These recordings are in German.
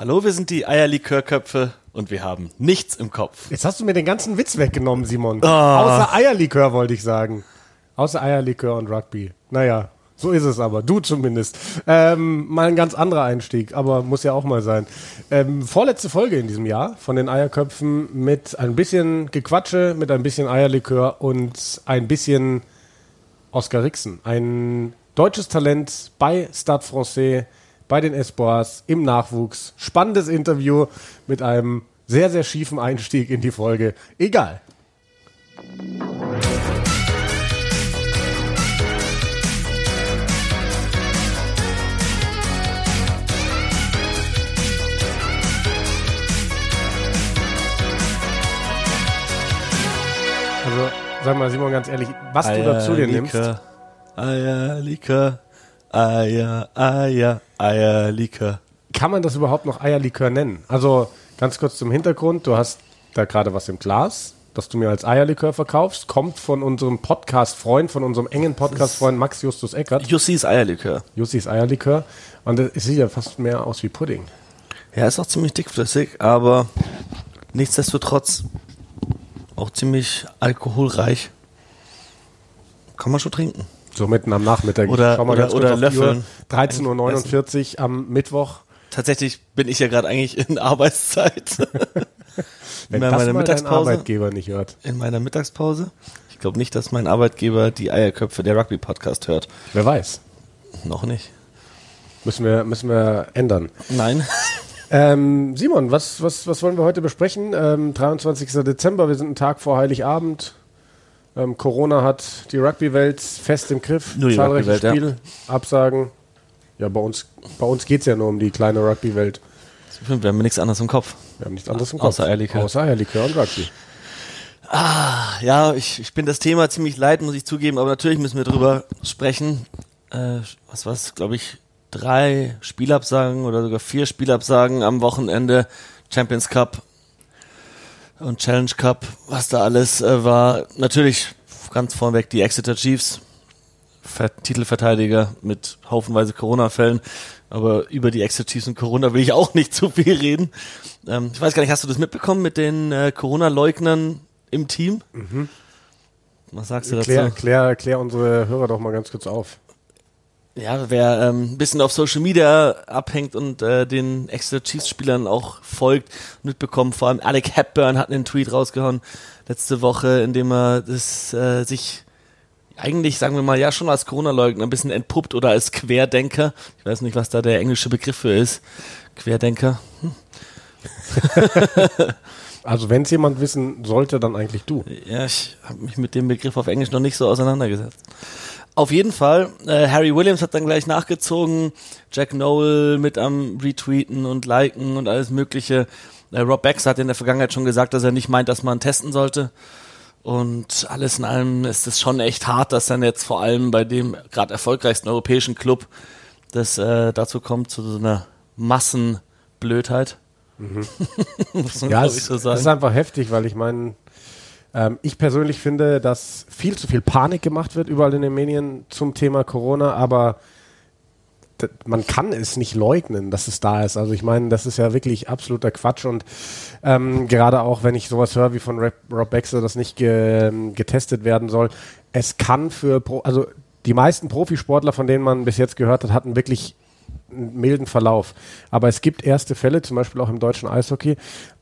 Hallo, wir sind die Eierlikörköpfe und wir haben nichts im Kopf. Jetzt hast du mir den ganzen Witz weggenommen, Simon. Ah. Außer Eierlikör wollte ich sagen. Außer Eierlikör und Rugby. Naja, so ist es aber. Du zumindest. Ähm, mal ein ganz anderer Einstieg, aber muss ja auch mal sein. Ähm, vorletzte Folge in diesem Jahr von den Eierköpfen mit ein bisschen Gequatsche, mit ein bisschen Eierlikör und ein bisschen Oscar Rixen. Ein deutsches Talent bei Stade Francais, bei den Espoirs, im Nachwuchs. Spannendes Interview mit einem sehr, sehr schiefen Einstieg in die Folge. Egal. Also, sag mal, Simon, ganz ehrlich, was du dazu dir nimmst. Eierlikör, Eier, Eier, Eierlikör. Kann man das überhaupt noch Eierlikör nennen? Also, ganz kurz zum Hintergrund. Du hast da gerade was im Glas, das du mir als Eierlikör verkaufst. Kommt von unserem Podcast-Freund, von unserem engen Podcast-Freund Max Justus Eckert. Jussis Eierlikör. Jussis Eierlikör. Und es sieht ja fast mehr aus wie Pudding. Ja, ist auch ziemlich dickflüssig, aber nichtsdestotrotz auch ziemlich alkoholreich. Kann man schon trinken. So mitten am Nachmittag. Oder- Schau mal oder- ganz oder löffeln. 13.49 Uhr am Mittwoch. Tatsächlich bin ich ja gerade eigentlich in Arbeitszeit. Wenn in meiner Mittagspause. Arbeitgeber nicht hört. In meiner Mittagspause. Ich glaube nicht, dass mein Arbeitgeber die Eierköpfe der Rugby-Podcast hört. Wer weiß. Noch nicht. Müssen wir, müssen wir ändern. Nein. Ähm, Simon, was, was, was wollen wir heute besprechen? Ähm, 23. Dezember, wir sind einen Tag vor Heiligabend. Ähm, Corona hat die Rugby-Welt fest im Griff. Nur die Zahlreiche Rugby-Welt, ja. Spiele, Absagen. Ja, bei uns, bei uns geht es ja nur um die kleine Rugby-Welt. Wir haben nichts anderes im Kopf. Wir haben nichts anderes im Kopf. Außer Eierlikör. Außer Eierlikör und Rugby. Ja, ich, ich bin das Thema ziemlich leid, muss ich zugeben, aber natürlich müssen wir drüber sprechen. Äh, was war's, glaube ich, drei Spielabsagen oder sogar vier Spielabsagen am Wochenende. Champions Cup und Challenge Cup, was da alles äh, war. Natürlich ganz vorneweg die Exeter Chiefs, Ver Titelverteidiger mit haufenweise Corona-Fällen. Aber über die Exeter Chiefs und Corona will ich auch nicht zu viel reden. Ähm, ich weiß gar nicht, hast du das mitbekommen mit den äh, Corona-Leugnern im Team? Was sagst du dazu? Klär, klär, klär unsere Hörer doch mal ganz kurz auf. Ja, wer ähm, ein bisschen auf Social Media abhängt und äh, den Exeter Chiefs Spielern auch folgt, mitbekommen, vor allem Alec Hepburn hat einen Tweet rausgehauen letzte Woche, in dem er das äh, sich eigentlich, sagen wir mal, ja schon als Corona-Leugner ein bisschen entpuppt oder als Querdenker. Ich weiß nicht, was da der englische Begriff für ist. Querdenker. Also wenn es jemand wissen sollte, dann eigentlich du. Ja, ich habe mich mit dem Begriff auf Englisch noch nicht so auseinandergesetzt. Auf jeden Fall, äh, Harry Williams hat dann gleich nachgezogen, Jack Noel mit am Retweeten und Liken und alles mögliche. Äh, Rob Becks hat in der Vergangenheit schon gesagt, dass er nicht meint, dass man testen sollte. Und alles in allem ist es schon echt hart, dass dann jetzt vor allem bei dem gerade erfolgreichsten europäischen Club das äh, dazu kommt, zu so einer Massenblödheit. Muss man, Ja, ich, so sagen. ist einfach heftig, weil ich meine, ähm, ich persönlich finde, dass viel zu viel Panik gemacht wird überall in den Medien zum Thema Corona, aber man kann es nicht leugnen, dass es da ist. Also ich meine, das ist ja wirklich absoluter Quatsch und ähm, gerade auch, wenn ich sowas höre wie von Rob, Baxter, das nicht ge, getestet werden soll, es kann für, Pro, also die meisten Profisportler, von denen man bis jetzt gehört hat, hatten wirklich einen milden Verlauf. Aber es gibt erste Fälle, zum Beispiel auch im deutschen Eishockey,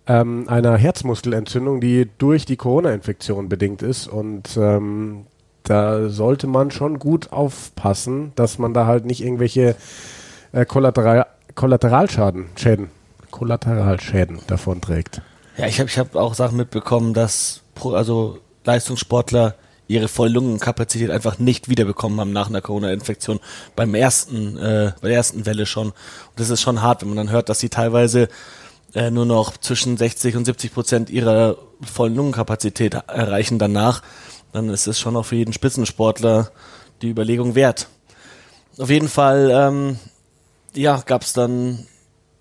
ähm, einer Herzmuskelentzündung, die durch die Corona-Infektion bedingt ist. Und ähm, da sollte man schon gut aufpassen, dass man da halt nicht irgendwelche äh, Kollateral Kollateralschaden, Schäden, Kollateralschäden davon trägt. Ja, ich habe ich hab auch Sachen mitbekommen, dass Pro, also Leistungssportler ihre Voll-Lungenkapazität einfach nicht wiederbekommen haben nach einer Corona-Infektion beim ersten, äh, bei der ersten Welle schon. Und das ist schon hart, wenn man dann hört, dass sie teilweise äh, nur noch zwischen 60 und 70 Prozent ihrer vollen Lungenkapazität erreichen danach. Dann ist es schon auch für jeden Spitzensportler die Überlegung wert. Auf jeden Fall, ähm, ja, gab es dann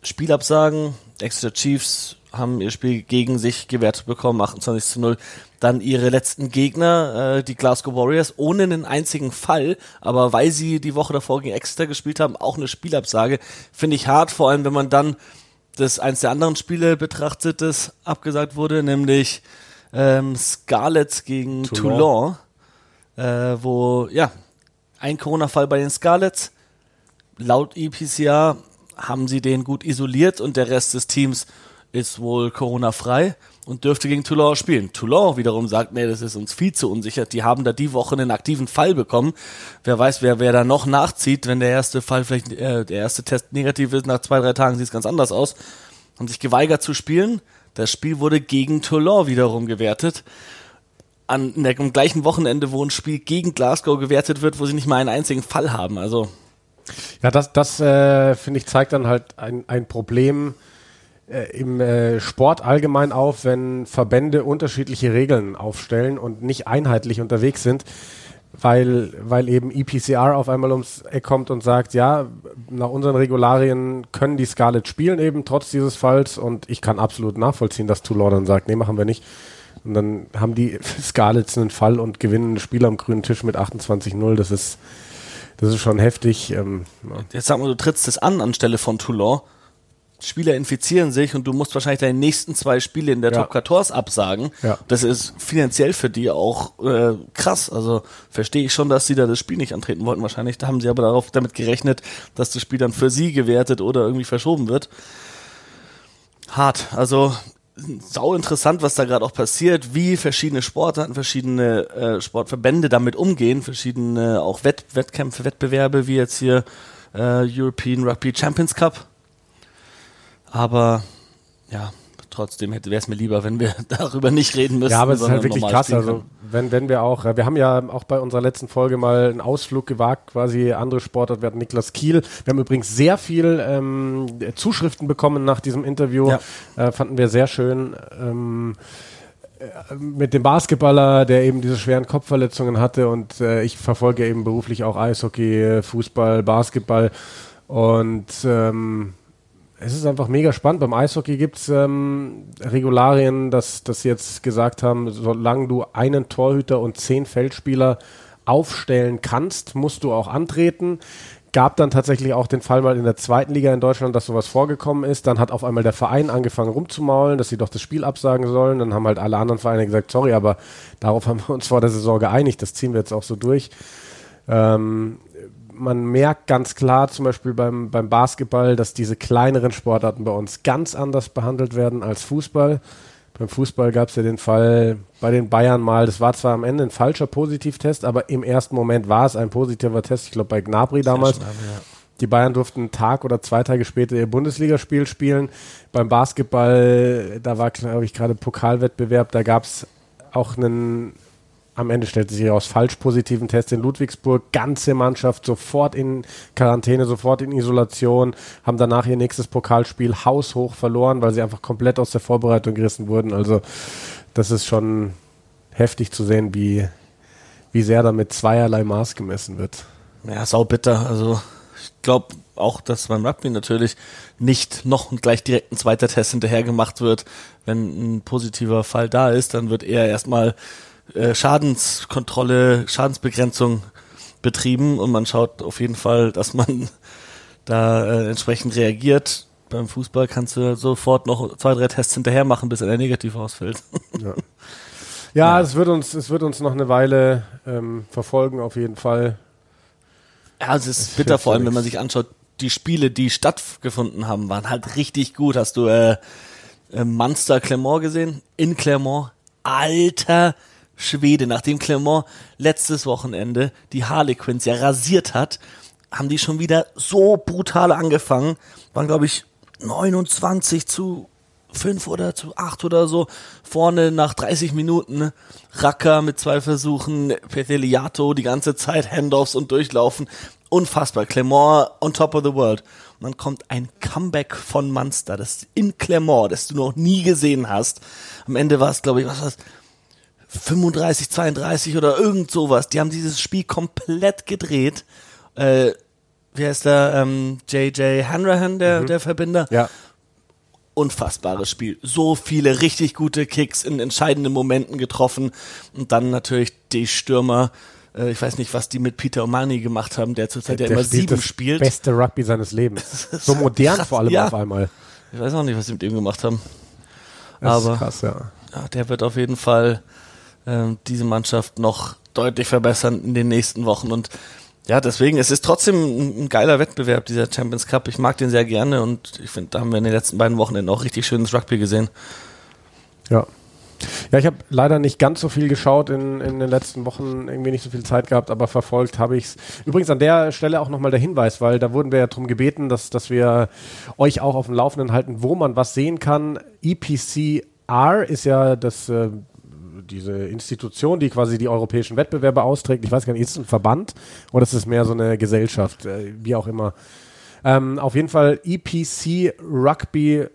Spielabsagen. Exeter Chiefs haben ihr Spiel gegen sich gewertet bekommen, 28 zu 0. Dann ihre letzten Gegner, äh, die Glasgow Warriors, ohne einen einzigen Fall, aber weil sie die Woche davor gegen Exeter gespielt haben, auch eine Spielabsage. Finde ich hart, vor allem wenn man dann das eins der anderen Spiele betrachtet, das abgesagt wurde, nämlich ähm, Scarlets gegen Toulon, Toulon. Äh, wo ja ein Corona-Fall bei den Scarlets. Laut EPCR haben sie den gut isoliert und der Rest des Teams ist wohl Corona-frei und dürfte gegen Toulon spielen. Toulon wiederum sagt, nee, das ist uns viel zu unsicher. Die haben da die Woche einen aktiven Fall bekommen. Wer weiß, wer, wer da noch nachzieht, wenn der erste Fall vielleicht, äh, der erste Test negativ ist, nach zwei, drei Tagen sieht es ganz anders aus. Haben sich geweigert zu spielen. Das Spiel wurde gegen Toulon wiederum gewertet. An, in der, am gleichen Wochenende, wo ein Spiel gegen Glasgow gewertet wird, wo sie nicht mal einen einzigen Fall haben. Also. Ja, das, das äh, finde ich, zeigt dann halt ein, ein Problem, im äh, Sport allgemein auf, wenn Verbände unterschiedliche Regeln aufstellen und nicht einheitlich unterwegs sind, weil, weil eben EPCR auf einmal ums Eck kommt und sagt, ja, nach unseren Regularien können die Scarlet spielen eben trotz dieses Falls und ich kann absolut nachvollziehen, dass Toulon dann sagt, nee, machen wir nicht. Und dann haben die Scarlets einen Fall und gewinnen ein Spiel am grünen Tisch mit 28-0. Das ist, das ist schon heftig. Ähm, ja. Jetzt sag mal, du trittst es an anstelle von Toulon Spieler infizieren sich und du musst wahrscheinlich deine nächsten zwei Spiele in der ja. Top 14 absagen. Ja. Das ist finanziell für die auch äh, krass. Also verstehe ich schon, dass sie da das Spiel nicht antreten wollten. Wahrscheinlich da haben sie aber darauf damit gerechnet, dass das Spiel dann für sie gewertet oder irgendwie verschoben wird. Hart. Also sau interessant, was da gerade auch passiert, wie verschiedene Sportarten, verschiedene äh, Sportverbände damit umgehen, verschiedene auch Wett Wettkämpfe, Wettbewerbe, wie jetzt hier äh, European Rugby Champions Cup aber ja, trotzdem wäre es mir lieber, wenn wir darüber nicht reden müssen. Ja, aber es ist halt wirklich krass. Also wenn, wenn wir auch, wir haben ja auch bei unserer letzten Folge mal einen Ausflug gewagt, quasi andere Sportart. Wir hatten Niklas Kiel. Wir haben übrigens sehr viel ähm, Zuschriften bekommen nach diesem Interview. Ja. Äh, fanden wir sehr schön. Ähm, äh, mit dem Basketballer, der eben diese schweren Kopfverletzungen hatte und äh, ich verfolge eben beruflich auch Eishockey, Fußball, Basketball und ähm, es ist einfach mega spannend. Beim Eishockey gibt es ähm, Regularien, dass, dass sie jetzt gesagt haben, solange du einen Torhüter und zehn Feldspieler aufstellen kannst, musst du auch antreten. Gab dann tatsächlich auch den Fall mal in der zweiten Liga in Deutschland, dass sowas vorgekommen ist. Dann hat auf einmal der Verein angefangen rumzumaulen, dass sie doch das Spiel absagen sollen. Dann haben halt alle anderen Vereine gesagt, sorry, aber darauf haben wir uns vor der Saison geeinigt. Das ziehen wir jetzt auch so durch. Ähm, man merkt ganz klar, zum Beispiel beim, beim Basketball, dass diese kleineren Sportarten bei uns ganz anders behandelt werden als Fußball. Beim Fußball gab es ja den Fall bei den Bayern mal, das war zwar am Ende ein falscher Positivtest, aber im ersten Moment war es ein positiver Test. Ich glaube bei Gnabry damals. Schnell, ja. Die Bayern durften einen Tag oder zwei Tage später ihr Bundesligaspiel spielen. Beim Basketball, da war, glaube ich, gerade Pokalwettbewerb, da gab es auch einen am Ende stellte sich heraus, falsch positiven Test in Ludwigsburg. Ganze Mannschaft sofort in Quarantäne, sofort in Isolation, haben danach ihr nächstes Pokalspiel haushoch verloren, weil sie einfach komplett aus der Vorbereitung gerissen wurden. Also das ist schon heftig zu sehen, wie, wie sehr da mit zweierlei Maß gemessen wird. Ja, sau bitter. Also ich glaube auch, dass beim Rugby natürlich nicht noch gleich direkt ein zweiter Test hinterher gemacht wird. Wenn ein positiver Fall da ist, dann wird eher erstmal äh, Schadenskontrolle, Schadensbegrenzung betrieben und man schaut auf jeden Fall, dass man da äh, entsprechend reagiert. Beim Fußball kannst du sofort noch zwei, drei Tests hinterher machen, bis er negativ ausfällt. Ja. Ja, ja, Es, wird uns, es wird uns noch eine Weile ähm, verfolgen, auf jeden Fall. Ja, es ist bitter, vor allem, wenn man sich anschaut, die Spiele, die stattgefunden haben, waren halt richtig gut. Hast du äh, äh, Munster Clermont gesehen? In Clermont? Alter Schwede, nachdem Clermont letztes Wochenende die Harlequins ja rasiert hat, haben die schon wieder so brutal angefangen. Waren, glaube ich, 29 zu 5 oder zu 8 oder so. Vorne nach 30 Minuten Racker mit zwei Versuchen, Peteliato die ganze Zeit, Handoffs und Durchlaufen. Unfassbar. Clermont on top of the world. Und dann kommt ein Comeback von Munster, das in Clermont, das du noch nie gesehen hast. Am Ende war es, glaube ich, was war 35, 32 oder irgend sowas. Die haben dieses Spiel komplett gedreht. Äh, wie heißt der? Ähm, JJ Hanrahan, der, mhm. der Verbinder. Ja. Unfassbares Spiel. So viele richtig gute Kicks in entscheidenden Momenten getroffen. Und dann natürlich die Stürmer. Äh, ich weiß nicht, was die mit Peter O'Mani gemacht haben, der zurzeit ja immer sieben spielt. Beste Rugby seines Lebens. so modern vor allem ja. auf einmal. Ich weiß auch nicht, was sie mit ihm gemacht haben. Das Aber ist krass, ja. ja, der wird auf jeden Fall ähm, diese Mannschaft noch deutlich verbessern in den nächsten Wochen. Und ja, deswegen, es ist trotzdem ein, ein geiler Wettbewerb, dieser Champions Cup. Ich mag den sehr gerne und ich finde, da haben wir in den letzten beiden Wochenenden auch richtig schönes Rugby gesehen. Ja. Ja, ich habe leider nicht ganz so viel geschaut in, in den letzten Wochen, irgendwie nicht so viel Zeit gehabt, aber verfolgt habe ich es. Übrigens an der Stelle auch nochmal der Hinweis, weil da wurden wir ja darum gebeten, dass, dass wir euch auch auf dem Laufenden halten, wo man was sehen kann. EPCR ist ja das, äh, diese Institution, die quasi die europäischen Wettbewerbe austrägt. Ich weiß gar nicht, ist es ein Verband oder ist es mehr so eine Gesellschaft, äh, wie auch immer. Ähm, auf jeden Fall EPC Rugby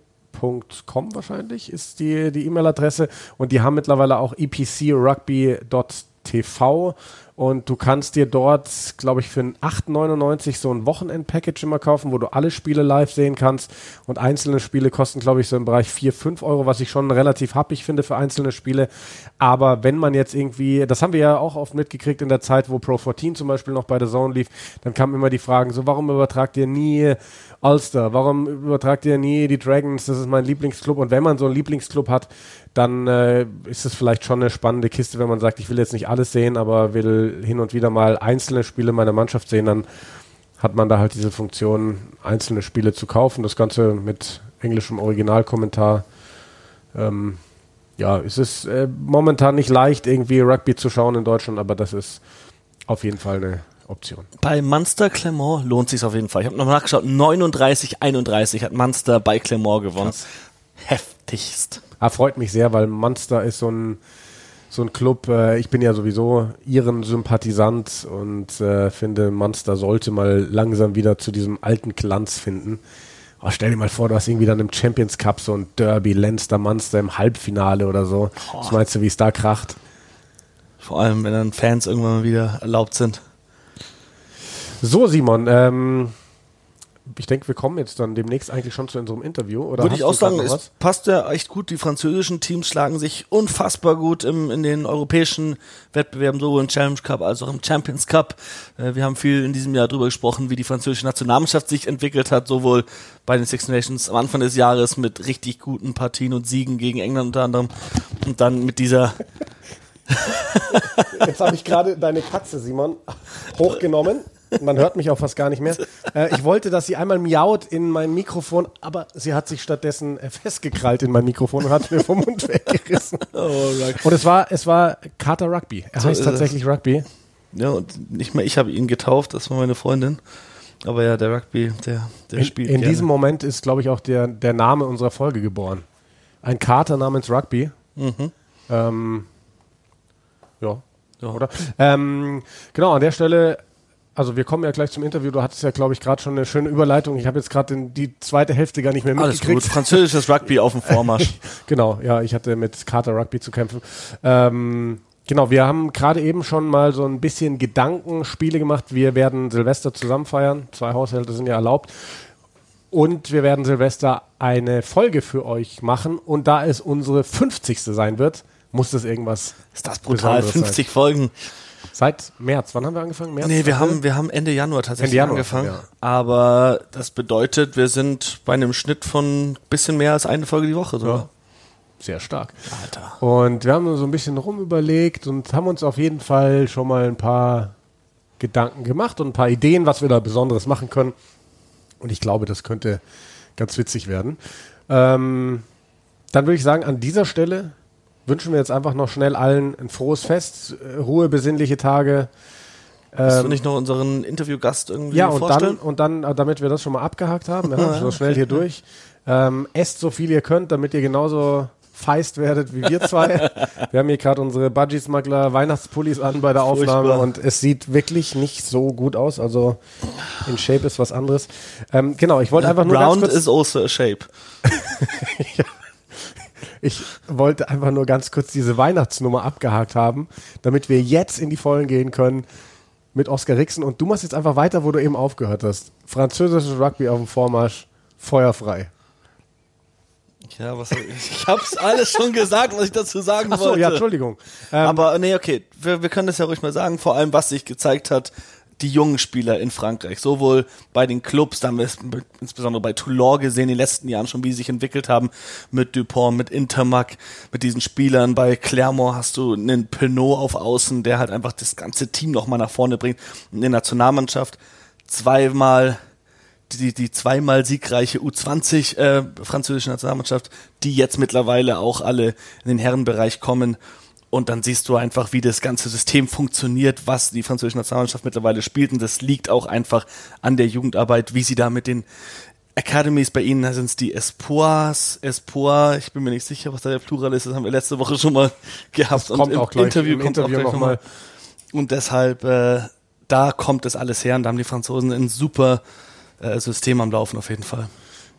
Com wahrscheinlich ist die die E-Mail-Adresse und die haben mittlerweile auch epcrugby.tv und du kannst dir dort, glaube ich, für ein 8,99 so ein Wochenend-Package immer kaufen, wo du alle Spiele live sehen kannst. Und einzelne Spiele kosten, glaube ich, so im Bereich 4, 5 Euro, was ich schon relativ happig finde für einzelne Spiele. Aber wenn man jetzt irgendwie, das haben wir ja auch oft mitgekriegt in der Zeit, wo Pro 14 zum Beispiel noch bei der Zone lief, dann kamen immer die Fragen, so warum übertragt ihr nie Ulster, warum übertragt ihr nie die Dragons, das ist mein Lieblingsclub und wenn man so einen Lieblingsclub hat, dann äh, ist es vielleicht schon eine spannende Kiste, wenn man sagt, ich will jetzt nicht alles sehen, aber will hin und wieder mal einzelne Spiele meiner Mannschaft sehen, dann hat man da halt diese Funktion, einzelne Spiele zu kaufen. Das Ganze mit englischem Originalkommentar. Ähm, ja, es ist äh, momentan nicht leicht, irgendwie Rugby zu schauen in Deutschland, aber das ist auf jeden Fall eine Option. Bei Munster Clermont lohnt sich auf jeden Fall. Ich habe nochmal nachgeschaut, 39-31 hat Munster bei Clermont gewonnen. Krass. Heftigst. Ah, freut mich sehr, weil Munster ist so ein, so ein Club. Äh, ich bin ja sowieso ihren Sympathisant und äh, finde, Munster sollte mal langsam wieder zu diesem alten Glanz finden. Oh, stell dir mal vor, du hast irgendwie dann im Champions Cup so ein Derby, Leinster, Munster im Halbfinale oder so. Was meinst du, wie es da kracht? Vor allem, wenn dann Fans irgendwann mal wieder erlaubt sind. So, Simon, ähm, ich denke, wir kommen jetzt dann demnächst eigentlich schon zu unserem Interview. Oder Würde ich auch sagen, es passt ja echt gut. Die französischen Teams schlagen sich unfassbar gut im, in den europäischen Wettbewerben, sowohl im Challenge Cup als auch im Champions Cup. Äh, wir haben viel in diesem Jahr darüber gesprochen, wie die französische Nationalmannschaft sich entwickelt hat, sowohl bei den Six Nations am Anfang des Jahres mit richtig guten Partien und Siegen gegen England unter anderem und dann mit dieser Jetzt habe ich gerade deine Katze, Simon, hochgenommen. Man hört mich auch fast gar nicht mehr. Äh, ich wollte, dass sie einmal miaut in mein Mikrofon, aber sie hat sich stattdessen äh, festgekrallt in mein Mikrofon und hat mir vom Mund weggerissen. Und es war, es war Carter Rugby. Er So heißt tatsächlich Rugby. ja und nicht mehr ich habe ihn getauft, das war meine Freundin. Aber ja, der Rugby, der, der In, spielt in gerne. diesem Moment ist, glaube ich, auch der, der Name unserer Folge geboren. Ein Kater namens Rugby. Mhm. Ähm, ja, Ja. oder? Ähm, genau, an der Stelle, also wir kommen ja gleich zum Interview. Du hattest ja, glaube ich, gerade schon eine schöne Überleitung. Ich habe jetzt gerade die zweite Hälfte gar nicht mehr Alles gut. mitgekriegt. Französisches Rugby auf dem Vormarsch. Genau, ja, ich hatte mit Carter Rugby zu kämpfen. Ähm, genau, wir haben gerade eben schon mal so ein bisschen Gedankenspiele gemacht. Wir werden Silvester zusammen feiern. Zwei Haushalte sind ja erlaubt. Und wir werden Silvester eine Folge für euch machen. Und da es unsere 50. sein wird, muss das irgendwas Ist das brutal? Besonderes 50 Folgen. Seit März. Wann haben wir angefangen? März? Nee, wir April? haben, wir haben Ende Januar tatsächlich Ende Januar, angefangen. ja. Aber das bedeutet, wir sind bei einem Schnitt von bisschen mehr als eine Folge die Woche. Ja. Sogar. Sehr stark. Alter. Und wir haben so ein bisschen rumüberlegt und haben uns auf jeden Fall schon mal ein paar Gedanken gemacht und ein paar Ideen, was wir da Besonderes machen können. Und ich glaube, das könnte ganz witzig werden. Ähm, dann würde ich sagen, an dieser Stelle wünschen wir jetzt einfach noch schnell allen ein frohes Fest, äh, Ruhe, besinnliche Tage. Willst du Ähm, nicht noch unseren Interviewgast irgendwie ja, und dann, vorstellen? und dann, äh, damit wir das schon mal abgehakt haben, ja, so schnell hier durch. Ähm, esst so viel ihr könnt, damit ihr genauso feist werdet wie wir zwei. wir haben hier gerade unsere Budgie-Smuggler Weihnachtspullis an bei der Aufnahme Furchtbar. und es sieht wirklich nicht so gut aus. Also in Shape ist was anderes. Ähm, genau, ich wollte einfach nur Round ganz kurz, is also a shape. ich wollte einfach nur ganz kurz diese Weihnachtsnummer abgehakt haben, damit wir jetzt in die Vollen gehen können mit Oskar Rixen und du machst jetzt einfach weiter, wo du eben aufgehört hast. Französisches Rugby auf dem Vormarsch, feuerfrei. Ja, was ich hab's alles schon gesagt, was ich dazu sagen Achso, wollte. ja, Entschuldigung. Ähm, Aber nee, okay, wir, wir können das ja ruhig mal sagen, vor allem was sich gezeigt hat, die jungen Spieler in Frankreich, sowohl bei den Clubs, da haben wir es insbesondere bei Toulon gesehen, in den letzten Jahren schon, wie sie sich entwickelt haben, mit Dupont, mit Intermac, mit diesen Spielern. Bei Clermont hast du einen Pinot auf Außen, der halt einfach das ganze Team nochmal nach vorne bringt. In der Nationalmannschaft zweimal die, die zweimal siegreiche U20 äh, französische Nationalmannschaft, die jetzt mittlerweile auch alle in den Herrenbereich kommen. Und dann siehst du einfach, wie das ganze System funktioniert, was die französische Nationalmannschaft mittlerweile spielt. Und das liegt auch einfach an der Jugendarbeit, wie sie da mit den Academies bei ihnen sind es die Espoirs, Espoir, ich bin mir nicht sicher, was da der Plural ist, das haben wir letzte Woche schon mal gehabt. Das kommt und im auch gleich, Interview im kommt Interview auch gleich nochmal. Noch und deshalb, äh, da kommt das alles her und da haben die Franzosen ein super äh, System am Laufen auf jeden Fall.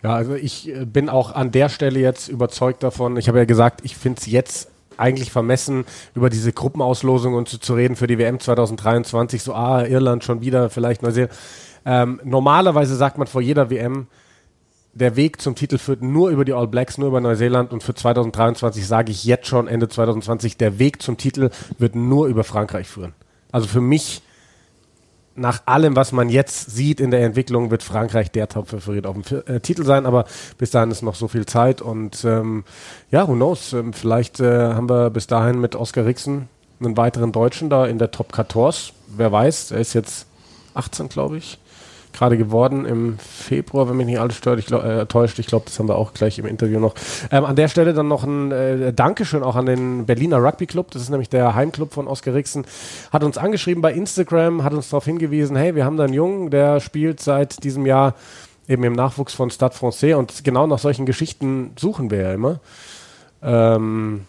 Ja, also ich äh, bin auch an der Stelle jetzt überzeugt davon. Ich habe ja gesagt, ich finde es jetzt eigentlich vermessen, über diese Gruppenauslosung und zu, zu, reden für die WM 2023. So, ah, Irland schon wieder, vielleicht Neuseeland. Ähm, normalerweise sagt man vor jeder WM, der Weg zum Titel führt nur über die All Blacks, nur über Neuseeland und für 2023 sage ich jetzt schon, Ende 2020, der Weg zum Titel wird nur über Frankreich führen. Also für mich nach allem, was man jetzt sieht in der Entwicklung, wird Frankreich der Top-Favorit auf dem äh, Titel sein, aber bis dahin ist noch so viel Zeit und ähm, ja, who knows, ähm, vielleicht äh, haben wir bis dahin mit Oskar Rixen einen weiteren Deutschen da in der Top 14, wer weiß, er ist jetzt 18, glaube ich gerade geworden im Februar, wenn mich nicht alles stört, ich glaub, äh, täuscht. Ich glaube, das haben wir auch gleich im Interview noch. Ähm, an der Stelle dann noch ein äh, Dankeschön auch an den Berliner Rugby Club. Das ist nämlich der Heimclub von Oskar Rixen. Hat uns angeschrieben bei Instagram, hat uns darauf hingewiesen, hey, wir haben da einen Jungen, der spielt seit diesem Jahr eben im Nachwuchs von Stade Francais und genau nach solchen Geschichten suchen wir ja immer. Ähm,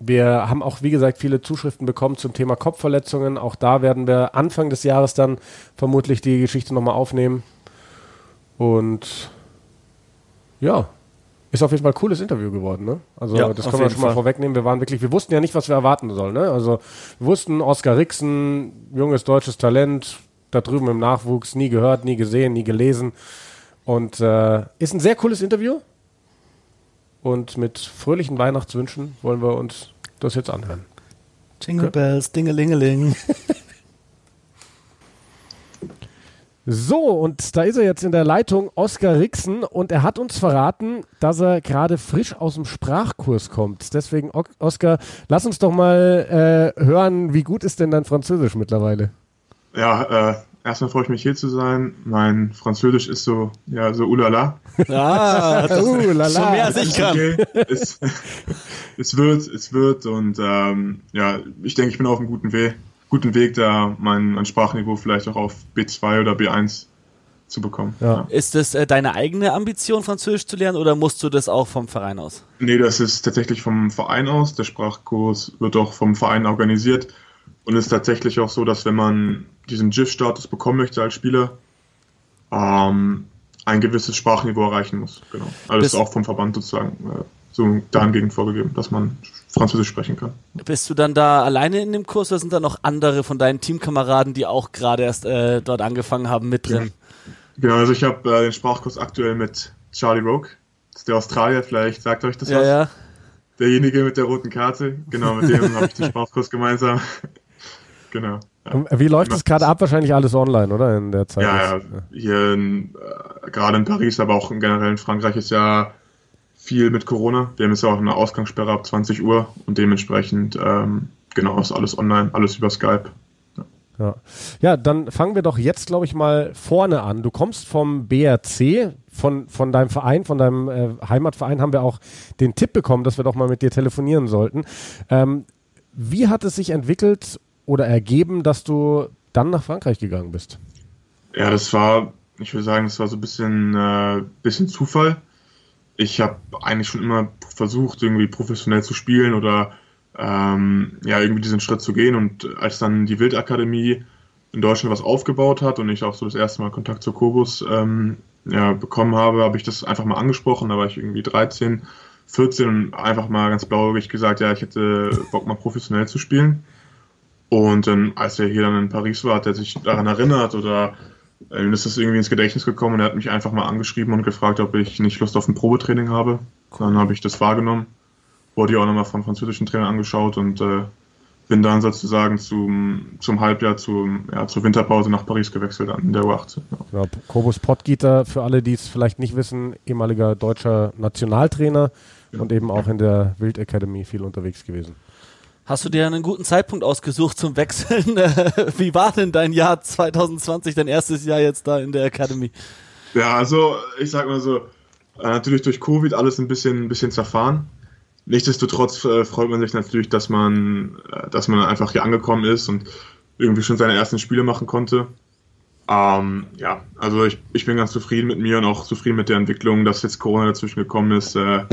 wir haben auch, wie gesagt, viele Zuschriften bekommen zum Thema Kopfverletzungen. Auch da werden wir Anfang des Jahres dann vermutlich die Geschichte nochmal aufnehmen. Und ja, ist auf jeden Fall ein cooles Interview geworden, ne? Also ja, das können wir schon mal vorwegnehmen. Wir waren wirklich, wir wussten ja nicht, was wir erwarten sollen, ne? Also wir wussten, Oskar Rixen, junges deutsches Talent, da drüben im Nachwuchs, nie gehört, nie gesehen, nie gelesen. Und äh, ist ein sehr cooles Interview. Und mit fröhlichen Weihnachtswünschen wollen wir uns das jetzt anhören. Jingle Bells, Dingelingeling. So, und da ist er jetzt in der Leitung, Oskar Rixen, und er hat uns verraten, dass er gerade frisch aus dem Sprachkurs kommt. Deswegen, Oskar, lass uns doch mal äh, hören, wie gut ist denn dein Französisch mittlerweile? Ja, äh, Erstmal freue ich mich hier zu sein. Mein Französisch ist so, ja, so ulala. Ah, ulala. Schon mehr als ich kann. Okay. Es, es, wird, es wird und ähm, ja, ich denke, ich bin auf einem guten Weg, guten Weg, da mein, mein Sprachniveau vielleicht auch auf B2 oder B1 zu bekommen. Ja. Ja. Ist das äh, deine eigene Ambition, Französisch zu lernen oder musst du das auch vom Verein aus? Nee, das ist tatsächlich vom Verein aus. Der Sprachkurs wird auch vom Verein organisiert. Und es ist tatsächlich auch so, dass wenn man diesen GIF-Status bekommen möchte als Spieler, ähm, ein gewisses Sprachniveau erreichen muss. Genau. Also das ist auch vom Verband sozusagen äh, so dahingehend vorgegeben, dass man Französisch sprechen kann. Bist du dann da alleine in dem Kurs oder sind da noch andere von deinen Teamkameraden, die auch gerade erst äh, dort angefangen haben, mit drin? Genau, also ich habe äh, den Sprachkurs aktuell mit Charlie Rogue, das ist der Australier, vielleicht sagt euch das ja, was. Ja. Derjenige mit der roten Karte, genau, mit dem habe ich den Sprachkurs gemeinsam. Genau. Ja. Wie läuft es gerade ab? Wahrscheinlich alles online, oder? In der Zeit. Ja, ja. hier in, äh, gerade in Paris, aber auch generell in Frankreich ist ja viel mit Corona. Wir haben jetzt auch eine Ausgangssperre ab 20 Uhr und dementsprechend, ähm, genau, ist alles online, alles über Skype. Ja. ja, dann fangen wir doch jetzt, glaube ich, mal vorne an. Du kommst vom BRC, von, von deinem Verein, von deinem äh, Heimatverein haben wir auch den Tipp bekommen, dass wir doch mal mit dir telefonieren sollten. Ähm, wie hat es sich entwickelt oder ergeben, dass du dann nach Frankreich gegangen bist? Ja, das war, ich würde sagen, das war so ein bisschen, äh, bisschen Zufall. Ich habe eigentlich schon immer versucht, irgendwie professionell zu spielen oder ähm, ja, irgendwie diesen Schritt zu gehen. Und als dann die Wildakademie in Deutschland was aufgebaut hat und ich auch so das erste Mal Kontakt zu Kobus ähm, ja, bekommen habe, habe ich das einfach mal angesprochen. Da war ich irgendwie 13, 14 und einfach mal ganz blauäugig gesagt, ja, ich hätte Bock mal professionell zu spielen. Und ähm, als er hier dann in Paris war, hat er sich daran erinnert oder äh, ihm ist das irgendwie ins Gedächtnis gekommen und er hat mich einfach mal angeschrieben und gefragt, ob ich nicht Lust auf ein Probetraining habe. Dann habe ich das wahrgenommen, wurde ja auch nochmal vom französischen Trainer angeschaut und äh, bin dann sozusagen zum, zum Halbjahr, zum, ja, zur Winterpause nach Paris gewechselt an der U18. Ja. Ja, Kobus Pottgieter, für alle, die es vielleicht nicht wissen, ehemaliger deutscher Nationaltrainer ja. und eben auch in der Wild Academy viel unterwegs gewesen. Hast du dir einen guten Zeitpunkt ausgesucht zum Wechseln? Wie war denn dein Jahr 2020, dein erstes Jahr jetzt da in der Academy? Ja, also ich sag mal so, äh, natürlich durch Covid alles ein bisschen, ein bisschen zerfahren. Nichtsdestotrotz äh, freut man sich natürlich, dass man, äh, dass man einfach hier angekommen ist und irgendwie schon seine ersten Spiele machen konnte. Ähm, ja, also ich, ich bin ganz zufrieden mit mir und auch zufrieden mit der Entwicklung, dass jetzt Corona dazwischen gekommen ist. Äh,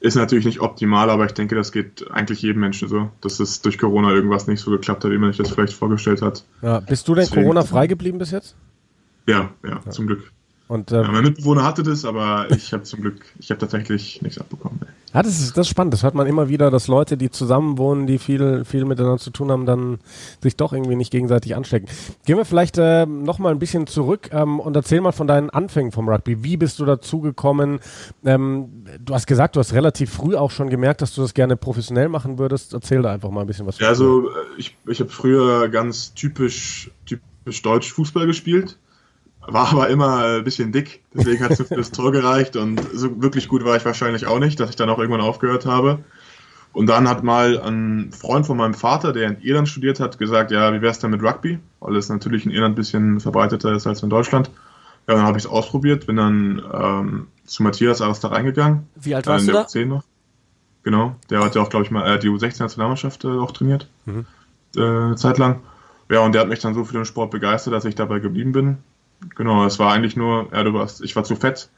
ist natürlich nicht optimal, aber ich denke, das geht eigentlich jedem Menschen so, dass es durch Corona irgendwas nicht so geklappt hat, wie man sich das vielleicht vorgestellt hat. Ja, bist du denn Corona-frei geblieben bis jetzt? Ja, ja, ja, zum Glück. Und, ähm, ja, mein Mitbewohner hatte das, aber ich habe zum Glück, ich habe tatsächlich nichts abbekommen. Ja, das ist, das ist spannend. Das hört man immer wieder, dass Leute, die zusammen wohnen, die viel, viel miteinander zu tun haben, dann sich doch irgendwie nicht gegenseitig anstecken. Gehen wir vielleicht äh, noch mal ein bisschen zurück ähm, und erzähl mal von deinen Anfängen vom Rugby. Wie bist du dazu gekommen? Ähm, du hast gesagt, du hast relativ früh auch schon gemerkt, dass du das gerne professionell machen würdest. Erzähl da einfach mal ein bisschen was. Ja, also äh, ich, ich habe früher ganz typisch, typisch deutsch Fußball gespielt war aber immer ein bisschen dick, deswegen hat es für das Tor gereicht und so wirklich gut war ich wahrscheinlich auch nicht, dass ich dann auch irgendwann aufgehört habe. Und dann hat mal ein Freund von meinem Vater, der in Irland studiert hat, gesagt, ja, wie wär's denn mit Rugby? Weil es natürlich in Irland ein bisschen verbreiteter ist als in Deutschland. Ja, dann habe ich es ausprobiert, bin dann ähm, zu Matthias Aras da reingegangen. Wie alt warst du da? 10 noch. Genau, der hat ja auch, glaube ich, mal äh, die U16-Nationalmannschaft äh, auch trainiert. Mhm. Äh, eine Zeit lang. Ja, und der hat mich dann so für den Sport begeistert, dass ich dabei geblieben bin. Genau, es war eigentlich nur, ja, du warst, ich war zu fett.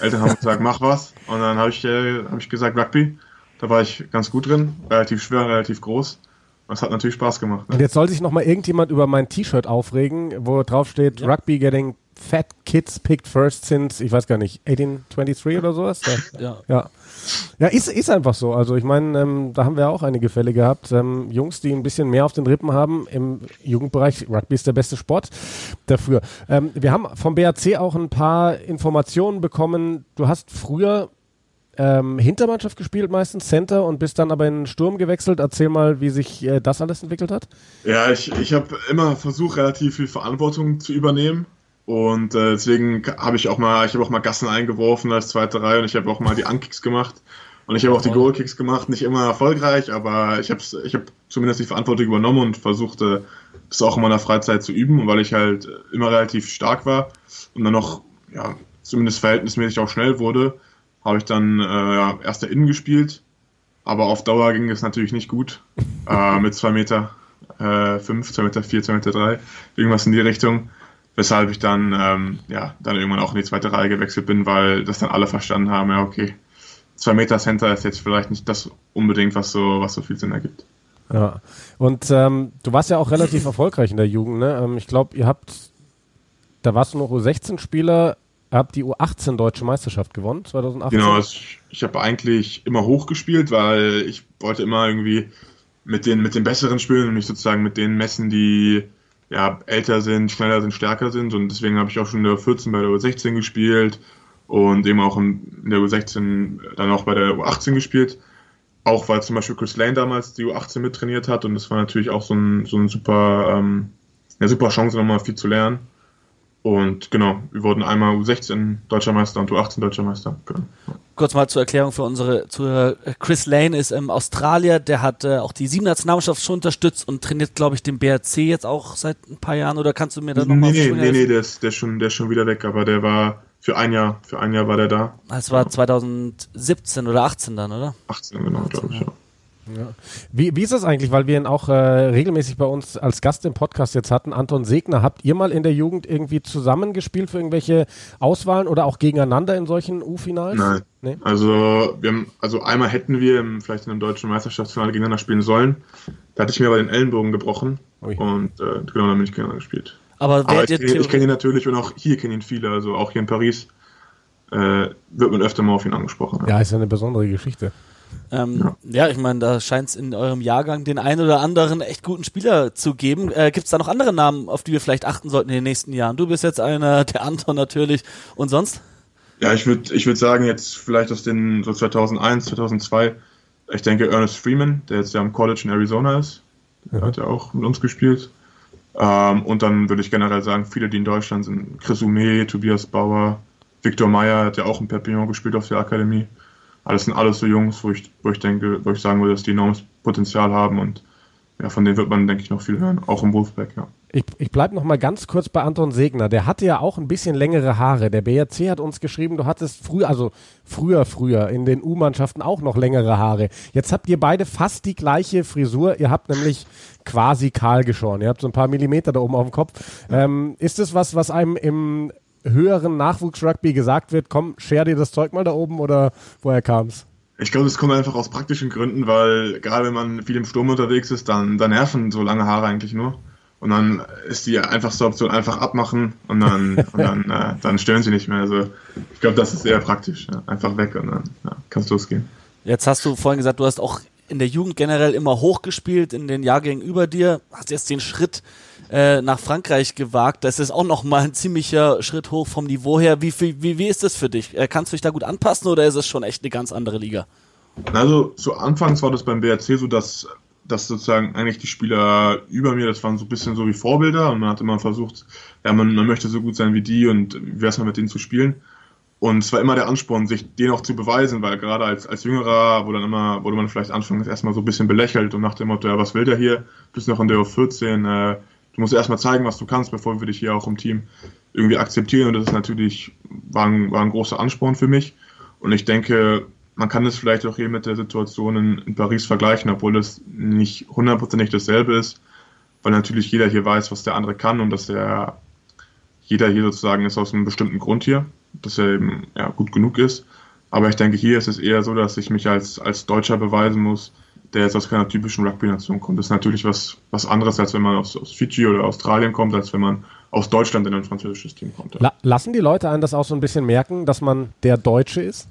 Eltern haben gesagt, mach was. Und dann habe ich, äh, hab ich gesagt, Rugby. Da war ich ganz gut drin, relativ schwer, relativ groß. Das hat natürlich Spaß gemacht. Ne? Und jetzt soll sich nochmal irgendjemand über mein T-Shirt aufregen, wo drauf steht, ja. Rugby getting fat kids picked first since, ich weiß gar nicht, 1823 oder sowas? Ja. ja. Ja, ist, ist einfach so. Also ich meine, ähm, da haben wir auch einige Fälle gehabt. Ähm, Jungs, die ein bisschen mehr auf den Rippen haben im Jugendbereich. Rugby ist der beste Sport dafür. Ähm, wir haben vom BAC auch ein paar Informationen bekommen. Du hast früher ähm, Hintermannschaft gespielt, meistens Center und bist dann aber in den Sturm gewechselt. Erzähl mal, wie sich äh, das alles entwickelt hat. Ja, ich, ich habe immer versucht, relativ viel Verantwortung zu übernehmen. Und äh, deswegen habe ich auch mal, ich habe auch mal Gassen eingeworfen als zweite Reihe und ich habe auch mal die Unkicks gemacht. Und ich habe auch die Goalkicks gemacht, nicht immer erfolgreich, aber ich habe ich hab zumindest die Verantwortung übernommen und versuchte, das auch in meiner Freizeit zu üben, weil ich halt immer relativ stark war und dann noch, ja, zumindest verhältnismäßig auch schnell wurde, habe ich dann äh, ja, erster Innen gespielt. Aber auf Dauer ging es natürlich nicht gut. Äh, mit zwei Meter äh, fünf, zwei Meter vier, zwei Meter drei, irgendwas in die Richtung weshalb ich dann, ähm, ja, dann irgendwann auch in die zweite Reihe gewechselt bin, weil das dann alle verstanden haben, ja, okay, zwei Meter Center ist jetzt vielleicht nicht das unbedingt, was so, was so viel Sinn ergibt. Ja, und ähm, du warst ja auch relativ erfolgreich in der Jugend, ne? Ähm, ich glaube, ihr habt, da warst du noch U16-Spieler, habt die U18 Deutsche Meisterschaft gewonnen, 2018. Genau, ich, ich habe eigentlich immer hochgespielt, weil ich wollte immer irgendwie mit den, mit den besseren spielen und mich sozusagen mit denen messen, die ja, älter sind, schneller sind, stärker sind. Und deswegen habe ich auch schon in der 14 bei der U16 gespielt und eben auch in der U16 dann auch bei der U18 gespielt. Auch weil zum Beispiel Chris Lane damals die U18 mittrainiert hat und das war natürlich auch so ein, so ein super, ähm, eine super Chance, nochmal viel zu lernen. Und genau, wir wurden einmal U16 Deutscher Meister und U18 Deutscher Meister. Genau. Kurz mal zur Erklärung für unsere Zuhörer. Chris Lane ist ähm, Australier, der hat äh, auch die sieben Nationalmannschaft schon unterstützt und trainiert, glaube ich, den BRC jetzt auch seit ein paar Jahren. Oder kannst du mir da nochmal Nee, nee, nee, nee, der ist, der, ist schon, der ist schon wieder weg, aber der war für ein Jahr, für ein Jahr war der da. Das war 2017 oder 18 dann, oder? 18, genau, glaube ich, ja. Ja. Wie, wie ist das eigentlich, weil wir ihn auch äh, regelmäßig bei uns als Gast im Podcast jetzt hatten, Anton Segner, habt ihr mal in der Jugend irgendwie zusammengespielt für irgendwelche Auswahlen oder auch gegeneinander in solchen U-Finals? Nein. Nee? Also, wir haben, also einmal hätten wir im, vielleicht in einem deutschen Meisterschaftsfinale gegeneinander spielen sollen. Da hatte ich mir aber den Ellenbogen gebrochen Ui. und äh, genau, dann bin ich gegeneinander gespielt. Aber, aber ich, ich kenne ihn natürlich und auch hier kennen ihn viele, also auch hier in Paris äh, wird man öfter mal auf ihn angesprochen. Ja, ist ja eine besondere Geschichte. Ähm, ja. ja. ich meine, da scheint es in eurem Jahrgang den einen oder anderen echt guten Spieler zu geben. Äh, Gibt es da noch andere Namen, auf die wir vielleicht achten sollten in den nächsten Jahren? Du bist jetzt einer, der Anton natürlich. Und sonst? Ja, ich würde ich würd sagen, jetzt vielleicht aus den so 2001, 2002, ich denke Ernest Freeman, der jetzt ja am College in Arizona ist. Der hat ja auch mit uns gespielt. Ähm, und dann würde ich generell sagen, viele, die in Deutschland sind, Chris Ume, Tobias Bauer, Victor Meyer hat ja auch in Perpignan gespielt auf der Akademie. Alles sind alles so Jungs, wo ich, wo ich denke, wo ich sagen würde, dass die enormes Potenzial haben und ja, von denen wird man, denke ich, noch viel hören, auch im Wolfpack, ja. Ich, ich bleibe noch mal ganz kurz bei Anton Segner. Der hatte ja auch ein bisschen längere Haare. Der BRC hat uns geschrieben, du hattest früher, also früher, früher in den U-Mannschaften auch noch längere Haare. Jetzt habt ihr beide fast die gleiche Frisur. Ihr habt nämlich quasi kahl geschoren. Ihr habt so ein paar Millimeter da oben auf dem Kopf. Ähm, ist das was, was einem im höheren Nachwuchsrugby gesagt wird? Komm, scher dir das Zeug mal da oben oder woher kam es? Ich glaube, es kommt einfach aus praktischen Gründen, weil gerade wenn man viel im Sturm unterwegs ist, dann, dann nerven so lange Haare eigentlich nur. Und dann ist die einfachste Option einfach abmachen und dann, und dann, äh, dann stören sie nicht mehr. Also ich glaube, das ist sehr praktisch. Ja. Einfach weg und dann ja, kannst losgehen. Jetzt hast du vorhin gesagt, du hast auch in der Jugend generell immer hochgespielt, in den Jahrgängen über dir, hast jetzt den Schritt äh, nach Frankreich gewagt. Das ist auch nochmal ein ziemlicher Schritt hoch vom Niveau her. Wie, wie, wie, ist das für dich? Äh, kannst du dich da gut anpassen oder ist es schon echt eine ganz andere Liga? Also zu Anfangs war das beim BRC so, dass, dass sozusagen eigentlich die Spieler über mir, das waren so ein bisschen so wie Vorbilder und man hat immer versucht, ja, man, man möchte so gut sein wie die und wie wäre es mal mit denen zu spielen. Und es war immer der Ansporn, sich den auch zu beweisen, weil gerade als, als Jüngerer wurde, dann immer, wurde man vielleicht anfangs erstmal so ein bisschen belächelt und nach dem Motto, ja, was will der hier? Bist noch in der U14, äh, du musst erstmal zeigen, was du kannst, bevor wir dich hier auch im Team irgendwie akzeptieren. Und das ist natürlich, war ein, war ein großer Ansporn für mich. Und ich denke, man kann es vielleicht auch hier mit der Situation in, in Paris vergleichen, obwohl es nicht hundertprozentig dasselbe ist, weil natürlich jeder hier weiß, was der andere kann und dass der jeder hier sozusagen ist aus einem bestimmten Grund hier dass er eben ja, gut genug ist. Aber ich denke, hier ist es eher so, dass ich mich als, als Deutscher beweisen muss, der jetzt aus keiner typischen Rugby-Nation kommt. Das ist natürlich was, was anderes, als wenn man aus, aus Fiji oder Australien kommt, als wenn man aus Deutschland in ein französisches Team kommt. Ja. lassen die Leute einen das auch so ein bisschen merken, dass man der Deutsche ist?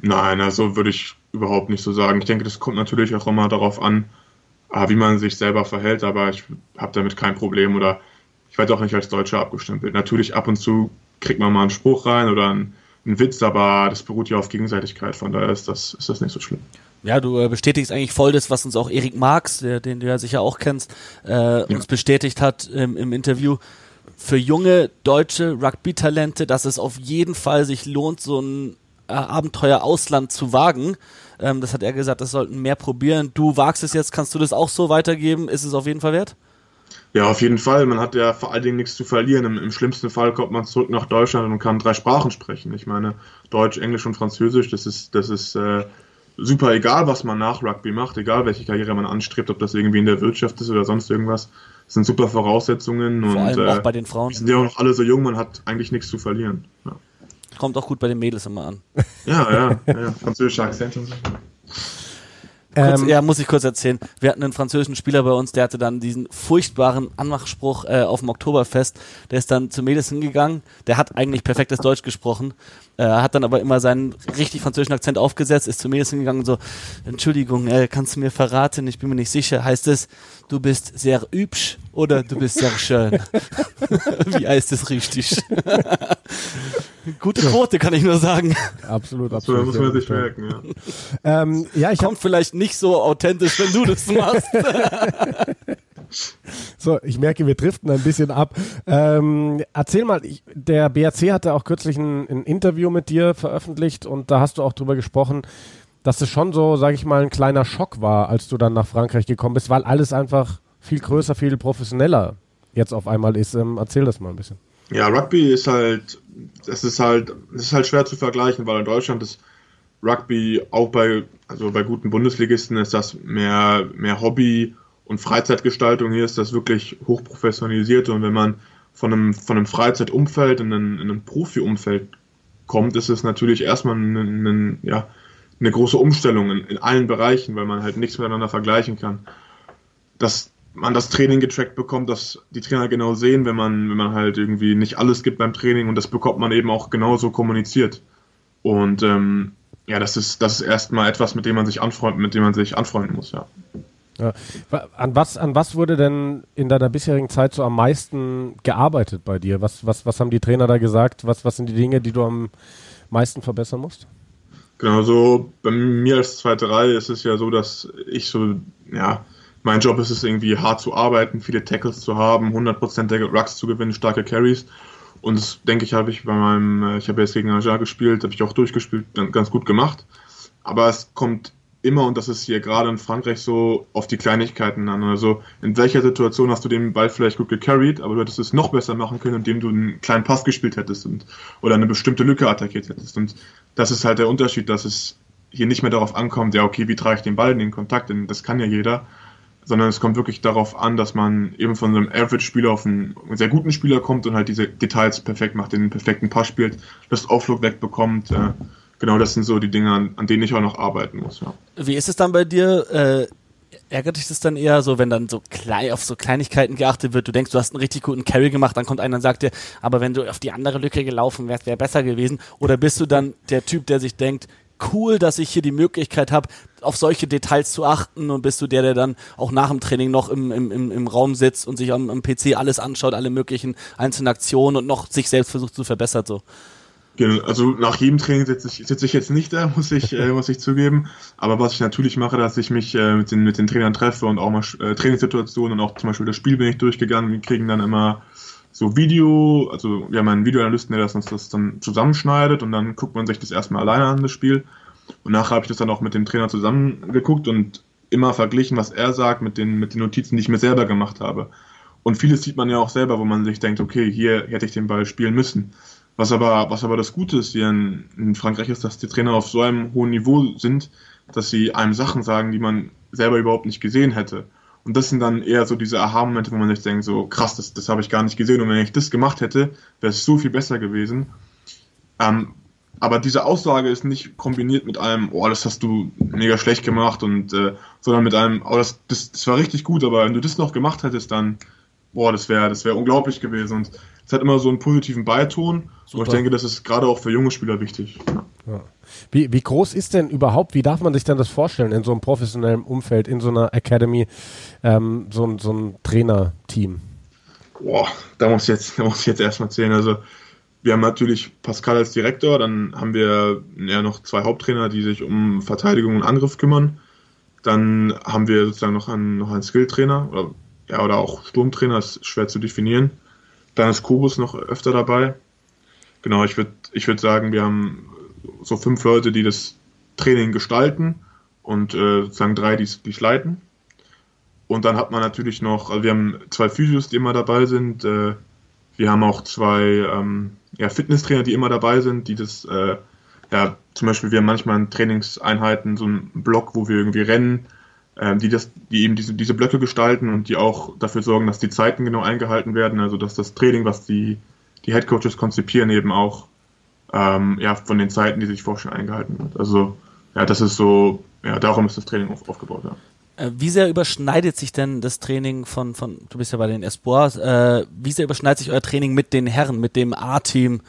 Nein, also würde ich überhaupt nicht so sagen. Ich denke, das kommt natürlich auch immer darauf an, ah, wie man sich selber verhält, aber ich habe damit kein Problem oder ich werde auch nicht als Deutscher abgestempelt. Natürlich ab und zu kriegt man mal einen Spruch rein oder einen, einen Witz, aber das beruht ja auf Gegenseitigkeit, von daher ist das, ist das nicht so schlimm. Ja, du äh, bestätigst eigentlich voll das, was uns auch Erik Marx, der, den du ja sicher auch kennst, äh, ja. uns bestätigt hat im, im Interview. Für junge deutsche Rugby-Talente, dass es auf jeden Fall sich lohnt, so ein äh, Abenteuer Ausland zu wagen. Ähm, das hat er gesagt, das sollten mehr probieren. Du wagst es jetzt, kannst du das auch so weitergeben? Ist es auf jeden Fall wert? Ja, auf jeden Fall. Man hat ja vor allen Dingen nichts zu verlieren. Im, Im, schlimmsten Fall kommt man zurück nach Deutschland und kann drei Sprachen sprechen. Ich meine, Deutsch, Englisch und Französisch, das ist, das ist äh, super egal, was man nach Rugby macht, egal welche Karriere man anstrebt, ob das irgendwie in der Wirtschaft ist oder sonst irgendwas. Das sind super Voraussetzungen. Vor und, allem äh, auch bei den Frauen. Die sind ja auch noch alle so jung, man hat eigentlich nichts zu verlieren. Ja. Kommt auch gut bei den Mädels immer an. Ja, ja, ja. Französischer Akzent und so. Kurz, ähm, ja, muss ich kurz erzählen. Wir hatten einen französischen Spieler bei uns, der hatte dann diesen furchtbaren Anmachspruch äh, auf dem Oktoberfest. Der ist dann zu Mädels hingegangen. Der hat eigentlich perfektes Deutsch gesprochen, äh, hat dann aber immer seinen richtig französischen Akzent aufgesetzt, ist zu Mädels hingegangen und so, Entschuldigung, äh, kannst du mir verraten, ich bin mir nicht sicher. Heißt es, du bist sehr hübsch oder du bist sehr schön? Wie heißt es richtig? Gute Quote, kann ich nur sagen. Absolut, absolut. So, muss man sich merken, ja. ähm, ja ich Kommt vielleicht nicht so authentisch, wenn du das machst. so, ich merke, wir driften ein bisschen ab. Ähm, erzähl mal, ich, der BRC hatte auch kürzlich ein, ein, Interview mit dir veröffentlicht und da hast du auch drüber gesprochen, dass es schon so, sage ich mal, ein kleiner Schock war, als du dann nach Frankreich gekommen bist, weil alles einfach viel größer, viel professioneller jetzt auf einmal ist. Ähm, erzähl das mal ein bisschen. Ja, Rugby ist halt, es ist halt, es ist halt schwer zu vergleichen, weil in Deutschland ist Rugby auch bei, also bei guten Bundesligisten ist das mehr, mehr Hobby und Freizeitgestaltung. Hier ist das wirklich hochprofessionalisiert und wenn man von einem, von einem Freizeitumfeld in ein, in ein Profi-Umfeld kommt, ist es natürlich erstmal ein, ein, ja, eine große Umstellung in, in allen Bereichen, weil man halt nichts miteinander vergleichen kann. Das, man das Training getrackt bekommt, dass die Trainer genau sehen, wenn man, wenn man halt irgendwie nicht alles gibt beim Training und das bekommt man eben auch genauso kommuniziert. Und ähm, ja, das ist, das ist erstmal etwas, mit dem man sich anfreundet, mit dem man sich anfreunden muss, ja. ja. An was, an was wurde denn in deiner bisherigen Zeit so am meisten gearbeitet bei dir? Was, was, was haben die Trainer da gesagt? Was, was sind die Dinge, die du am meisten verbessern musst? Genau, so bei mir als zweite Reihe ist es ja so, dass ich so, ja, mein Job ist es irgendwie hart zu arbeiten, viele Tackles zu haben, 100% der Rucks zu gewinnen, starke Carries. Und das denke ich, habe ich bei meinem, äh, ich habe jetzt gegen Aja gespielt, habe ich auch durchgespielt, ganz gut gemacht. Aber es kommt immer, und das ist hier gerade in Frankreich so, auf die Kleinigkeiten an. Also in welcher Situation hast du den Ball vielleicht gut gecarried, aber du hättest es noch besser machen können, indem du einen kleinen Pass gespielt hättest und, oder eine bestimmte Lücke attackiert hättest. Und das ist halt der Unterschied, dass es hier nicht mehr darauf ankommt, ja, okay, wie trage ich den Ball in den Kontakt, denn das kann ja jeder, sondern es kommt wirklich darauf an, dass man eben von einem Average-Spieler auf einen sehr guten Spieler kommt und halt diese Details perfekt macht, den perfekten Pass spielt, das Offload wegbekommt. Äh, genau, das sind so die Dinge, an, an, denen ich auch noch arbeiten muss. Ja. Wie ist es dann bei dir? Äh, ärgert dich das dann eher so, wenn dann so klein, auf so Kleinigkeiten geachtet wird? Du denkst, du hast einen richtig guten Carry gemacht, dann kommt einer und sagt dir, aber wenn du auf die andere Lücke gelaufen wärst, wäre besser gewesen. Oder bist du dann der Typ, der sich denkt, cool, dass ich hier die Möglichkeit habe, auf solche Details zu achten und bist du der, der dann auch nach dem Training noch im, im, im Raum sitzt und sich am, am PC alles anschaut, alle möglichen einzelnen Aktionen und noch sich selbst versucht zu verbessern so. Genau, also nach jedem Training sitze ich, sitze ich jetzt nicht da, muss ich, äh, muss ich zugeben. Aber was ich natürlich mache, dass ich mich äh, mit, den, mit den Trainern treffe und auch mal äh, Trainingssituationen und auch zum Beispiel das Spiel bin ich durchgegangen. Wir kriegen dann immer so Video, also wir haben einen Videoanalysten, der das uns das dann zusammenschneidet und dann guckt man sich das erstmal alleine an, das Spiel. Und nachher habe ich das dann auch mit dem Trainer zusammengeguckt und immer verglichen, was er sagt mit den, mit den Notizen, die ich mir selber gemacht habe. Und vieles sieht man ja auch selber, wo man sich denkt, okay, hier hätte ich den Ball spielen müssen. Was aber, was aber das Gute ist hier in, in Frankreich ist, dass die Trainer auf so einem hohen Niveau sind, dass sie einem Sachen sagen, die man selber überhaupt nicht gesehen hätte. Und das sind dann eher so diese Aha-Momente, wo man sich denkt, so krass, das, das habe ich gar nicht gesehen. Und wenn ich das gemacht hätte, wäre es so viel besser gewesen. Ähm, aber diese Aussage ist nicht kombiniert mit einem, oh, das hast du mega schlecht gemacht und äh, sondern mit einem, oh, das, das, das war richtig gut, aber wenn du das noch gemacht hättest, dann, boah, das wäre das wäre unglaublich gewesen. Und es hat immer so einen positiven Beiton. Super. Und ich denke, das ist gerade auch für junge Spieler wichtig. Ja. Wie, wie groß ist denn überhaupt, wie darf man sich denn das vorstellen in so einem professionellen Umfeld, in so einer Academy, ähm, so, ein, so ein Trainerteam? Boah, da muss ich jetzt, da muss ich jetzt erstmal zählen. Also, wir haben natürlich Pascal als Direktor, dann haben wir ja noch zwei Haupttrainer, die sich um Verteidigung und Angriff kümmern. Dann haben wir sozusagen noch einen, noch einen Skill-Trainer oder, ja, oder auch Sturmtrainer, ist schwer zu definieren. Dann ist Kobus noch öfter dabei. Genau, ich würde ich würd sagen, wir haben so fünf Leute, die das Training gestalten und äh, sozusagen drei, die es leiten. Und dann hat man natürlich noch, also wir haben zwei Physios, die immer dabei sind. Äh, wir haben auch zwei ähm, ja, Fitnesstrainer, die immer dabei sind, die das, äh, ja, zum Beispiel wir haben manchmal in Trainingseinheiten so einen Block, wo wir irgendwie rennen, äh, die das, die eben diese, diese Blöcke gestalten und die auch dafür sorgen, dass die Zeiten genau eingehalten werden, also dass das Training, was die, die Headcoaches konzipieren, eben auch ähm, ja, von den Zeiten, die sich vorstellen, eingehalten wird. Also ja, das ist so, ja, darum ist das Training auf, aufgebaut, ja. Äh, wie sehr überschneidet sich denn das Training von, von du bist ja bei den Espoirs, äh, wie sehr überschneidet sich euer Training mit den Herren, mit dem A-Team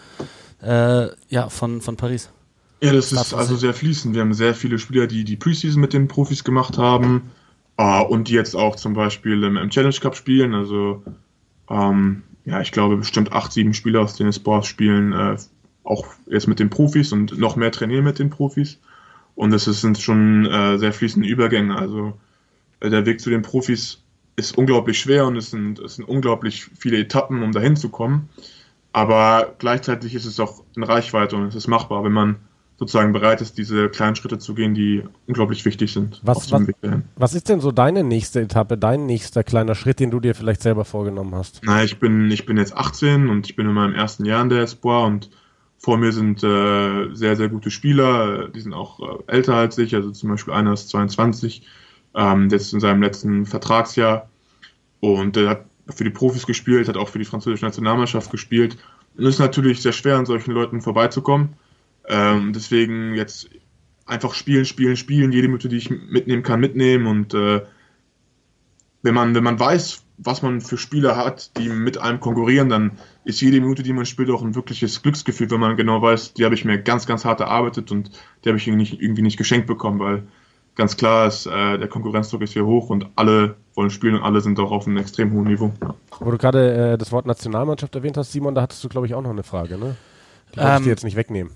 äh, ja, von, von Paris? Ja, das ist also sehr fließend. Wir haben sehr viele Spieler, die die Preseason mit den Profis gemacht haben äh, und die jetzt auch zum Beispiel im, im Challenge Cup spielen. Also ähm, ja, ich glaube bestimmt acht, sieben Spieler aus den Sports spielen äh, auch jetzt mit den Profis und noch mehr trainieren mit den Profis. Und es sind schon äh, sehr fließende Übergänge. Also der Weg zu den Profis ist unglaublich schwer und es sind, es sind unglaublich viele Etappen, um dahin zu kommen. Aber gleichzeitig ist es auch in Reichweite und es ist machbar, wenn man sozusagen bereit ist, diese kleinen Schritte zu gehen, die unglaublich wichtig sind. Was, was, was, ist denn so deine nächste Etappe, dein nächster kleiner Schritt, den du dir vielleicht selber vorgenommen hast? Na, ich bin, ich bin jetzt 18 und ich bin in meinem ersten Jahr in der Espoir und vor mir sind äh, sehr, sehr gute Spieler, die sind auch äh, älter als ich, also zum Beispiel einer ist 22, ähm, ist in seinem letzten Vertragsjahr und der hat für die Profis gespielt, hat auch für die französische Nationalmannschaft gespielt. Und es ist natürlich sehr schwer, an solchen Leuten vorbeizukommen. Ähm, deswegen jetzt einfach spielen, spielen, spielen, jede Minute, die ich mitnehmen kann, mitnehmen und äh, wenn man, wenn man weiß, was man für Spieler hat, die mit einem konkurrieren, dann ist jede Minute, die man spielt, auch ein wirkliches Glücksgefühl, wenn man genau weiß, die habe ich mir ganz, ganz hart erarbeitet und die habe ich irgendwie nicht, irgendwie nicht geschenkt bekommen, weil ganz klar ist, äh, der Konkurrenzdruck ist hier hoch und alle wollen spielen und alle sind auch auf einem extrem hohen Niveau. Wo du gerade äh, das Wort Nationalmannschaft erwähnt hast, Simon, da hattest du, glaube ich, auch noch eine Frage, ne? Die ähm, ich dir jetzt nicht wegnehmen.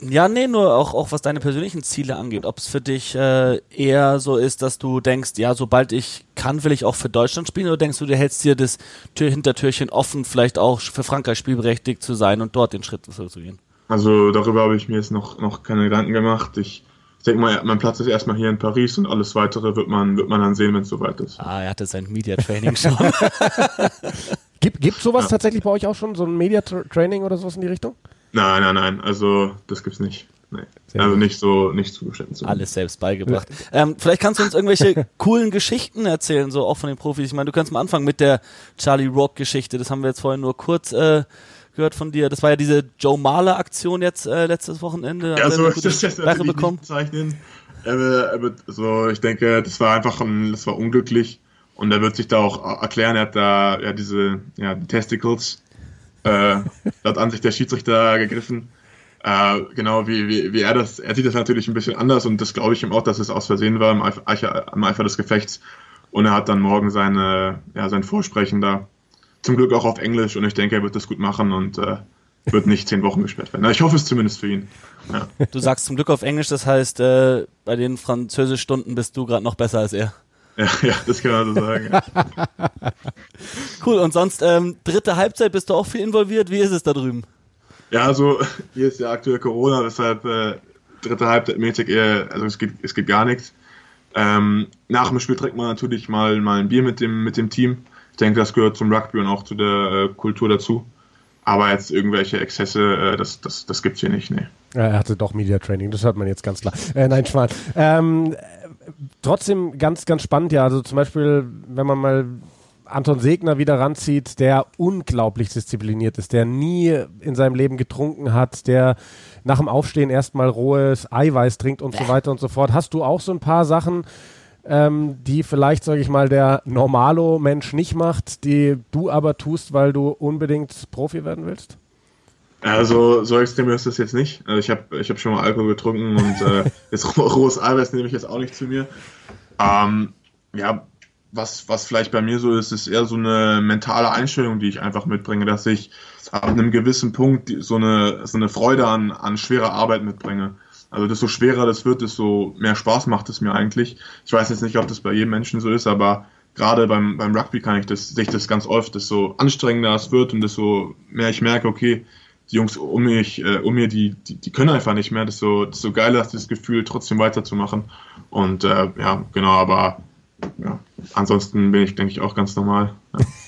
Ja, nee, nur auch, auch was deine persönlichen Ziele angeht. Ob es für dich äh, eher so ist, dass du denkst, ja, sobald ich kann, will ich auch für Deutschland spielen, oder denkst du, du hältst dir das Tür Hintertürchen offen, vielleicht auch für Frankreich spielberechtigt zu sein und dort den Schritt zu gehen? Also darüber habe ich mir jetzt noch, noch keine Gedanken gemacht. Ich, ich denke mal, mein Platz ist erstmal hier in Paris und alles weitere wird man, wird man dann sehen, wenn es soweit ist. Ah, er hatte sein Media Training schon. gibt es sowas ja. tatsächlich bei euch auch schon, so ein Media Training oder sowas in die Richtung? Nein, nein, nein. Also das gibt's nicht. Nee. Also nicht so, nicht zugeschnitten. So. Alles selbst beigebracht. Ähm, vielleicht kannst du uns irgendwelche coolen Geschichten erzählen, so auch von den Profis. Ich meine, du kannst mal anfangen mit der Charlie Rock-Geschichte. Das haben wir jetzt vorhin nur kurz äh, gehört von dir. Das war ja diese Joe Mahler-Aktion jetzt äh, letztes Wochenende. Ja, so ist das jetzt natürlich bekommen. nicht bezeichnen. so, ich denke, das war einfach, ein, das war unglücklich. Und er wird sich da auch erklären. Er hat da ja diese ja, Testicles äh, laut Ansicht der Schiedsrichter gegriffen. Äh, genau wie, wie, wie er das, er sieht das natürlich ein bisschen anders und das glaube ich ihm auch, dass es aus Versehen war im Eifer, im Eifer des Gefechts. Und er hat dann morgen seine, ja, sein Vorsprechen da. Zum Glück auch auf Englisch und ich denke, er wird das gut machen und äh, wird nicht zehn Wochen gesperrt werden. Ich hoffe es zumindest für ihn. Ja. Du sagst zum Glück auf Englisch, das heißt, äh, bei den Französischstunden bist du gerade noch besser als er. Ja, ja, das kann man so sagen. cool, und sonst ähm, dritte Halbzeit bist du auch viel involviert. Wie ist es da drüben? Ja, also hier ist ja aktuell Corona, deshalb äh, dritte Halbzeit mäßig eher, also es geht, es geht gar nichts. Ähm, nach dem Spiel trinkt man natürlich mal, mal ein Bier mit dem, mit dem Team. Ich denke, das gehört zum Rugby und auch zu der äh, Kultur dazu. Aber jetzt irgendwelche Exzesse, äh, das, das, das gibt's hier nicht, nee. Er hatte doch Media Training, das hört man jetzt ganz klar. Äh, nein, Schwan. Ähm, trotzdem ganz, ganz spannend, ja. Also zum Beispiel, wenn man mal Anton Segner wieder ranzieht, der unglaublich diszipliniert ist, der nie in seinem Leben getrunken hat, der nach dem Aufstehen erstmal rohes Eiweiß trinkt und so weiter und so fort. Hast du auch so ein paar Sachen, ähm, die vielleicht, sage ich mal, der Normalo-Mensch nicht macht, die du aber tust, weil du unbedingt Profi werden willst? Also so extrem ist das jetzt nicht. Also ich habe ich hab schon mal Alkohol getrunken und äh, jetzt rohes Eiweiß nehme ich jetzt auch nicht zu mir. Ähm, ja, was, was vielleicht bei mir so ist, ist eher so eine mentale Einstellung, die ich einfach mitbringe, dass ich ab einem gewissen Punkt so eine, so eine Freude an, an schwerer Arbeit mitbringe. Also desto schwerer das wird, desto mehr Spaß macht es mir eigentlich. Ich weiß jetzt nicht, ob das bei jedem Menschen so ist, aber gerade beim, beim Rugby kann ich das, sehe ich das ganz oft, desto anstrengender es wird und desto mehr ich merke, okay, die Jungs um mich, äh, um mir, die, die, die können einfach nicht mehr. Ist so, das ist das Gefühl, trotzdem weiterzumachen. Und äh, ja, genau, aber ja, ansonsten bin ich, denke ich, auch ganz normal.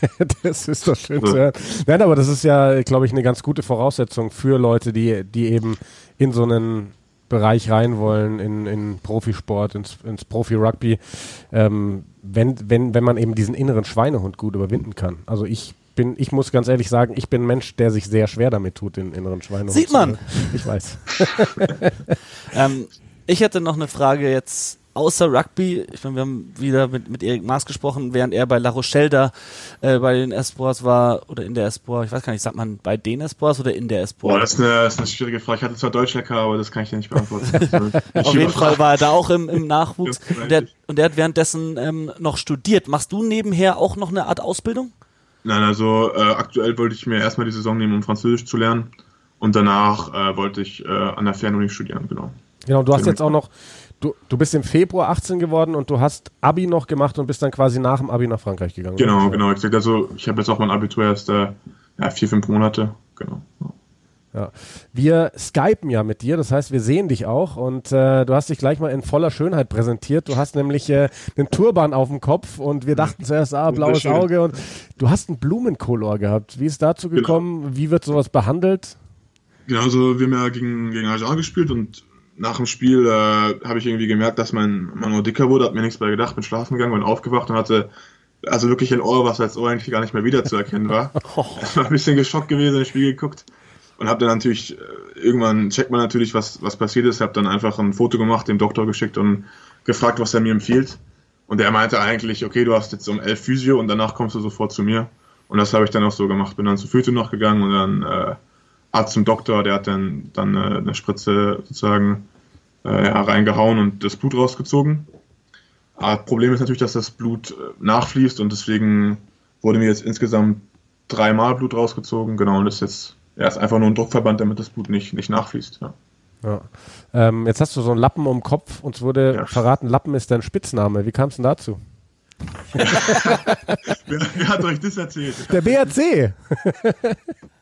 Ja. das ist doch schön so. zu hören. Nein, aber das ist ja, glaube ich, eine ganz gute Voraussetzung für Leute, die, die eben in so einen Bereich rein wollen, in, in Profisport, ins, ins Profi-Rugby, ähm, wenn, wenn, wenn man eben diesen inneren Schweinehund gut überwinden kann. Also ich bin, ich muss ganz ehrlich sagen, ich bin ein Mensch, der sich sehr schwer damit tut, den inneren Schweinehund. Sieht man. Ich weiß. ähm, ich hätte noch eine Frage jetzt außer Rugby. Ich meine, wir haben wieder mit, mit Erik Maas gesprochen, während er bei La Rochelle da äh, bei den Esports war oder in der Esport. Ich weiß gar nicht, sagt man bei den Esports oder in der Esport? Boah, das ist, eine, das ist eine schwierige Frage. Ich hatte zwar Deutsch-Lecker, aber das kann ich dir nicht beantworten. Auf jeden Fall war er da auch im, im Nachwuchs und der, und der hat währenddessen ähm, noch studiert. Machst du nebenher auch noch eine Art Ausbildung? Nein, also äh, aktuell wollte ich mir erstmal die Saison nehmen, um Französisch zu lernen. Und danach äh, wollte ich äh, an der Fernuni studieren, genau. Genau, du hast jetzt auch noch, du, du bist im Februar 18 geworden und du hast Abi noch gemacht und bist dann quasi nach dem Abi nach Frankreich gegangen. Genau, genau. Also ich habe jetzt auch mein Abitur erst äh, ja, vier, fünf Monate, genau. Ja. Ja. Wir skypen ja mit dir, das heißt, wir sehen dich auch und äh, du hast dich gleich mal in voller Schönheit präsentiert. Du hast nämlich äh, einen Turban auf dem Kopf und wir dachten zuerst, ah, blaues Auge und du hast einen Blumenkolor gehabt. Wie ist dazu genau. gekommen? Genau. Wie wird sowas behandelt? Genau, also wir haben ja gegen, gegen Ajar gespielt und nach dem Spiel äh, habe ich irgendwie gemerkt, dass mein, mein Ohr dicker wurde, hat mir nichts mehr gedacht, bin schlafen gegangen, bin aufgewacht und hatte also wirklich ein Ohr, was als Ohr eigentlich gar nicht mehr wiederzuerkennen war. Ich war ein bisschen geschockt gewesen, ins Spiel geguckt und habe dann natürlich, äh, irgendwann checkt man natürlich, was, was passiert ist, habe dann einfach ein Foto gemacht, dem Doktor geschickt und gefragt, was er mir empfiehlt. Und er meinte eigentlich, okay, du hast jetzt um elf Physio und danach kommst du sofort zu mir. Und das habe ich dann auch so gemacht. Bin dann zu Physio noch gegangen und dann äh, Arzt zum Doktor, der hat dann, dann äh, eine Spritze sozusagen äh, reingehauen und das Blut rausgezogen. Aber das Problem ist natürlich, dass das Blut äh, nachfließt und deswegen wurde mir jetzt insgesamt dreimal Blut rausgezogen. Genau, und das ist jetzt ja, ist einfach nur ein Druckverband, damit das Blut nicht, nicht nachfließt. Ja. Ja. Ähm, jetzt hast du so einen Lappen um den Kopf. Uns wurde ja. verraten, Lappen ist dein Spitzname. Wie kam es denn dazu? wer, wer, hat euch das erzählt? Der BRC.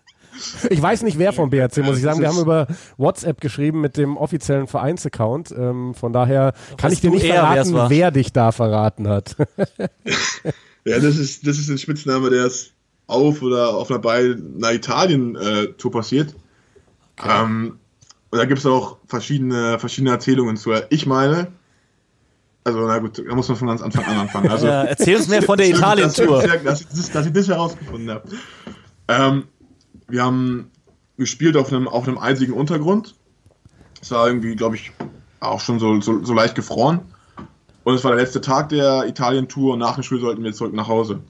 ich weiß nicht, wer vom BRC, muss ich sagen. Wir haben über WhatsApp geschrieben mit dem offiziellen Vereinsaccount. Ähm, von daher kann ich dir nicht eher, verraten, wer dich da verraten hat. ja, das ist, das ist ein Spitzname, der ist auf oder auf einer, bei einer Italien-Tour passiert. Okay. Ähm, und da gibt es auch verschiedene, verschiedene Erzählungen zu. Ich meine, also na gut, da muss man von ganz Anfang an anfangen. Also, ja, erzähl uns mehr von der Italien-Tour. Dass, dass, dass, ich das herausgefunden habe. Ähm, wir haben gespielt auf einem, auf einem eisigen Untergrund. Es war irgendwie, glaube ich, auch schon so, so, so leicht gefroren. Und es war der letzte Tag der Italien-Tour und nach dem Spiel sollten wir zurück nach Hause.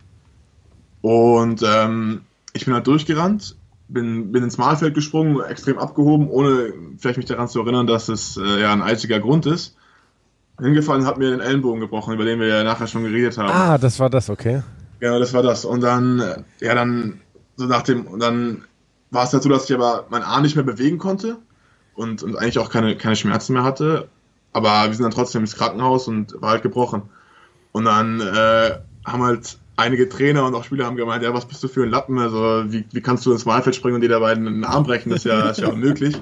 Und ähm, ich bin halt durchgerannt, bin, bin ins Mahlfeld gesprungen, extrem abgehoben, ohne vielleicht mich daran zu erinnern, dass es äh, ja ein eisiger Grund ist. Hingefallen hat mir den Ellenbogen gebrochen, über den wir ja nachher schon geredet haben. Ah, das war das, okay. Genau, das war das. Und dann, äh, ja, dann, so nach dem, und dann war es halt so, dass ich aber meinen Arm nicht mehr bewegen konnte und, und eigentlich auch keine, keine Schmerzen mehr hatte. Aber wir sind dann trotzdem ins Krankenhaus und war halt gebrochen. Und dann äh, haben halt einige Trainer und auch Spieler haben gemeint, ja, was bist du für ein Lappen? Also wie, wie kannst du ins Malfeld springen und dir dabei einen Arm brechen? Das ist ja, ist ja unmöglich.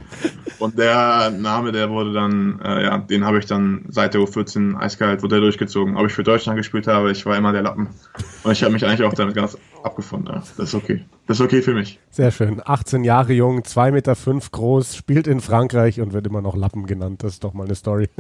Und der Name, der wurde dann, äh, ja, den habe ich dann seit der U14 eiskalt, wurde durchgezogen. Ob ich für Deutschland gespielt habe, ich war immer der Lappen. Und ich habe mich eigentlich auch damit ganz abgefunden. Ja. Das ist okay. Das ist okay für mich. Sehr schön. 18 Jahre jung, 2,5 Meter fünf groß, spielt in Frankreich und wird immer noch Lappen genannt. Das ist doch mal eine Story.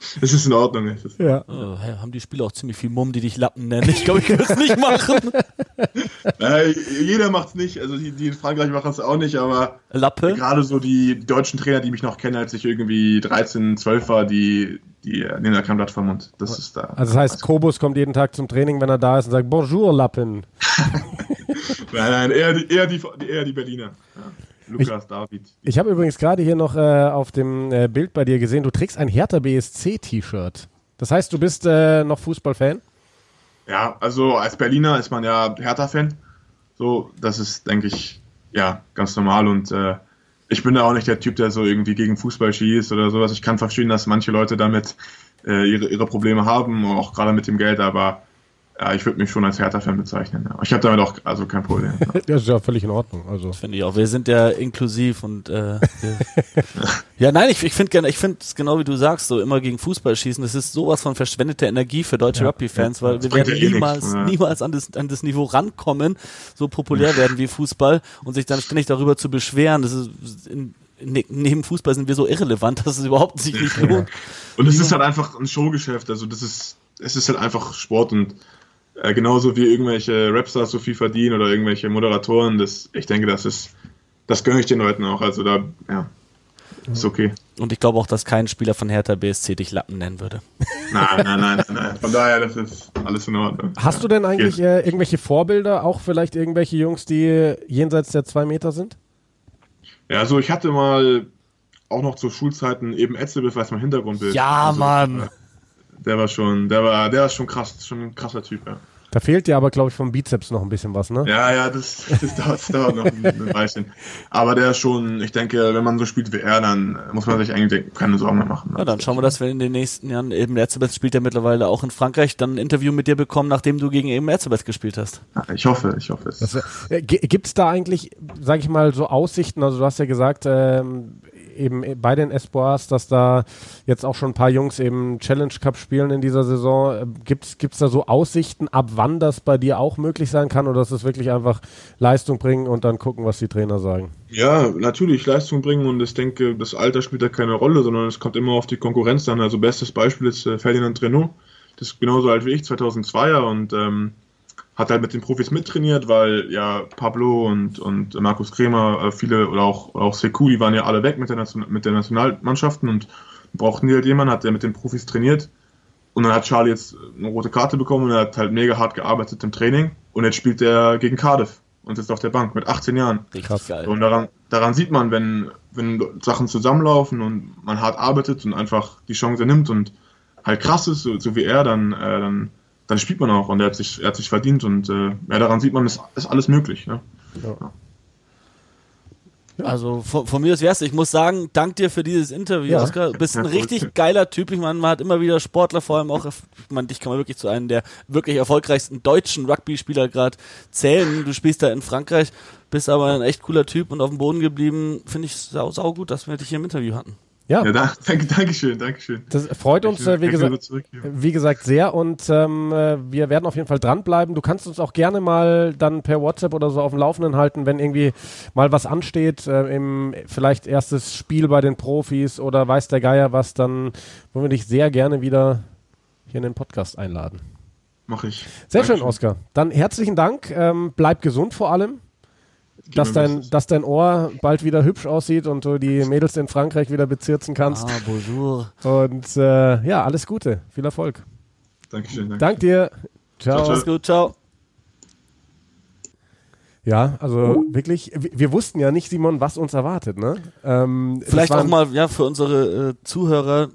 Es ist in Ordnung. ja. Oh, haben die Spieler auch ziemlich viel Mumm, die dich Lappen nennen. Ich glaube, ich würde es nicht machen. Nein, jeder macht es nicht. Also die, die in Frankreich machen es auch nicht, aber Lappe? gerade so die deutschen Trainer, die mich noch kennen, als ich irgendwie 13, 12 war, die, die nehmen da kein Blatt vom Mund. Das ist da. Also das heißt, Kobus kommt jeden Tag zum Training, wenn er da ist und sagt Bonjour, Lappen. nein, nein, eher die, eher die, eher die Berliner. Ja. Lukas ich, David. Ich habe übrigens gerade hier noch äh, auf dem äh, Bild bei dir gesehen, du trägst ein Hertha BSC-T-Shirt. Das heißt, du bist äh, noch Fußballfan? Ja, also als Berliner ist man ja Hertha-Fan. So, das ist, denke ich, ja, ganz normal und äh, ich bin da auch nicht der Typ, der so irgendwie gegen Fußball schießt oder sowas. Ich kann verstehen, dass manche Leute damit äh, ihre, ihre Probleme haben, auch gerade mit dem Geld, aber ja, ich würde mich schon als Hertha-Fan bezeichnen. Ja. Ich habe damit auch also kein Problem. Ja. das ist ja völlig in Ordnung. Also finde ich auch. Wir sind ja inklusiv und äh, ja, nein, ich, ich finde gerne, ich finde es genau wie du sagst, so immer gegen Fußball schießen. Das ist sowas von verschwendeter Energie für deutsche ja, Rugby-Fans, weil wir werden niemals, niemals an das, an das Niveau rankommen, so populär werden wie Fußball und sich dann ständig darüber zu beschweren. Das ist in, ne, neben Fußball sind wir so irrelevant, dass es überhaupt sich nicht lohnt. Und es ist halt einfach ein Showgeschäft. Also das ist, es ist halt einfach Sport und äh, genauso wie irgendwelche Rapstars so viel verdienen oder irgendwelche Moderatoren, das, ich denke, das ist, das gönne ich den Leuten auch. Also da, ja, ist okay. Und ich glaube auch, dass kein Spieler von Hertha BSC dich Lappen nennen würde. Nein, nein, nein, nein, nein. Von daher, das ist alles in Ordnung. Hast du denn eigentlich äh, irgendwelche Vorbilder, auch vielleicht irgendwelche Jungs, die jenseits der zwei Meter sind? Ja, also ich hatte mal auch noch zu Schulzeiten eben Etzelbiff als mein Hintergrundbild. Ja, also, Mann. Der war schon, der war, der ist schon krass, schon ein krasser Typ, ja. Da fehlt dir aber, glaube ich, vom Bizeps noch ein bisschen was, ne? Ja, ja, das, das, dauert, das dauert noch ein, ein Weilchen. Aber der ist schon, ich denke, wenn man so spielt wie er, dann muss man sich eigentlich keine Sorgen mehr machen. Ja, dann schauen wir, dass wir in den nächsten Jahren, eben Erzebeth spielt ja mittlerweile auch in Frankreich, dann ein Interview mit dir bekommen, nachdem du gegen eben Erzebeth gespielt hast. Ja, ich hoffe, ich hoffe es. Äh, Gibt es da eigentlich, sage ich mal, so Aussichten, also du hast ja gesagt, ähm, eben bei den Espoirs, dass da jetzt auch schon ein paar Jungs eben Challenge Cup spielen in dieser Saison. Äh, Gibt es da so Aussichten, ab wann das bei dir auch möglich sein kann oder ist es wirklich einfach Leistung bringen und dann gucken, was die Trainer sagen? Ja, natürlich Leistung bringen und ich denke, das Alter spielt da keine Rolle, sondern es kommt immer auf die Konkurrenz an. Also bestes Beispiel ist äh, Ferdinand Renault. Das ist genauso alt wie ich, 2002er und ähm, hat halt mit den Profis mittrainiert, weil ja Pablo und, und Markus Kremer, äh, viele oder auch, auch Sekou, die waren ja alle weg mit der, Nation, mit der Nationalmannschaften und brauchten die halt jemanden, hat der mit den Profis trainiert. Und dann hat Charlie jetzt eine rote Karte bekommen und er hat halt mega hart gearbeitet im Training und jetzt spielt er gegen Cardiff und sitzt auf der Bank mit 18 Jahren. Richtig geil. Und daran, daran sieht man, wenn, wenn Sachen zusammenlaufen und man hart arbeitet und einfach die Chance nimmt und halt krass ist, so, so wie er, dann, äh, dann dann spielt man auch und er hat sich, er hat sich verdient und äh, ja, daran sieht man, ist, ist alles möglich. Ne? Ja. Also von, von mir aus wär's. Ich muss sagen, dank dir für dieses Interview, Ja. Oskar. Du bist ein richtig geiler Typ. Ich meine, man hat immer wieder Sportler, vor allem auch, ich meine, dich kann man wirklich zu einem der wirklich erfolgreichsten deutschen Rugby-Spieler gerade zählen. Du spielst da in Frankreich, bist aber ein echt cooler Typ und auf dem Boden geblieben. Finde ich sau, sau gut, dass wir dich hier im Interview hatten. Ja, Ja, da, danke, Dankeschön, Dankeschön. das freut uns, Ich äh, wie gesagt, nur zurückgeben. Wie gesagt, sehr und ähm, äh, wir werden auf jeden Fall dranbleiben. Du kannst uns auch gerne mal dann per WhatsApp oder so auf dem Laufenden halten, wenn irgendwie mal was ansteht, äh, im vielleicht erstes Spiel bei den Profis oder weiß der Geier was, dann wollen wir dich sehr gerne wieder hier in den Podcast einladen. Mach ich. Sehr schön, Dankeschön. Oskar. Dann herzlichen Dank. Ähm, bleib gesund vor allem. Dass dein, dass dein Ohr bald wieder hübsch aussieht und du die Mädels in Frankreich wieder bezirzen kannst. Ah, bonjour. Und äh, ja, alles Gute. Viel Erfolg. Dankeschön, danke. Dank dir. Ciao. Ciao, ciao. Mach's gut, ciao. Ja, also wirklich, wir, wussten ja nicht, Simon, was uns erwartet, ne? Ähm, Vielleicht auch mal ja, für unsere äh, Zuhörer.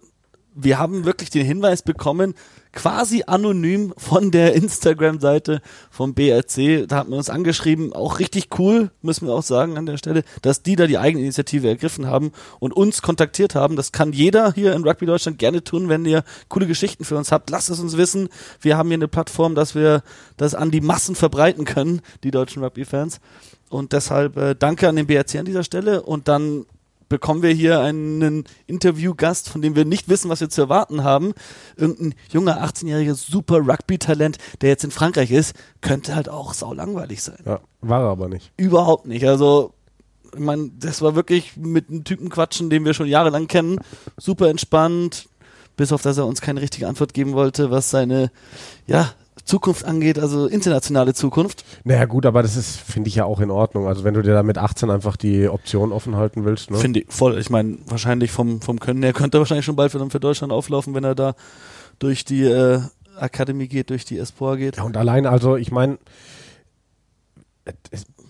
Wir haben wirklich den Hinweis bekommen, quasi anonym von der Instagram-Seite vom BRC. Da hat man uns angeschrieben, auch richtig cool, müssen wir auch sagen an der Stelle, dass die da die Eigeninitiative ergriffen haben und uns kontaktiert haben. Das kann jeder hier in Rugby Deutschland gerne tun, wenn ihr coole Geschichten für uns habt. Lasst es uns wissen. Wir haben hier eine Plattform, dass wir das an die Massen verbreiten können, die deutschen Rugby-Fans. Und deshalb äh, danke an den BRC an dieser Stelle und dann bekommen wir hier einen Interviewgast, von dem wir nicht wissen, was wir zu erwarten haben. Irgendein junger 18-jähriges super Rugby-Talent, der jetzt in Frankreich ist, könnte halt auch sau langweilig sein. Ja, war er aber nicht. Überhaupt nicht. Also, ich meine, das war wirklich mit einem Typen quatschen, den wir schon jahrelang kennen. Super entspannt, bis auf dass er uns keine richtige Antwort geben wollte, was seine, ja, Zukunft angeht, also internationale Zukunft. Naja, gut, aber das ist, finde ich ja auch in Ordnung. Also, wenn du dir da mit 18 einfach die Option offen halten willst, ne? Finde ich voll. Ich meine, wahrscheinlich vom, vom Können her könnte er wahrscheinlich schon bald für, für Deutschland auflaufen, wenn er da durch die äh, Akademie geht, durch die Espoir geht. Ja, und allein, also, ich meine,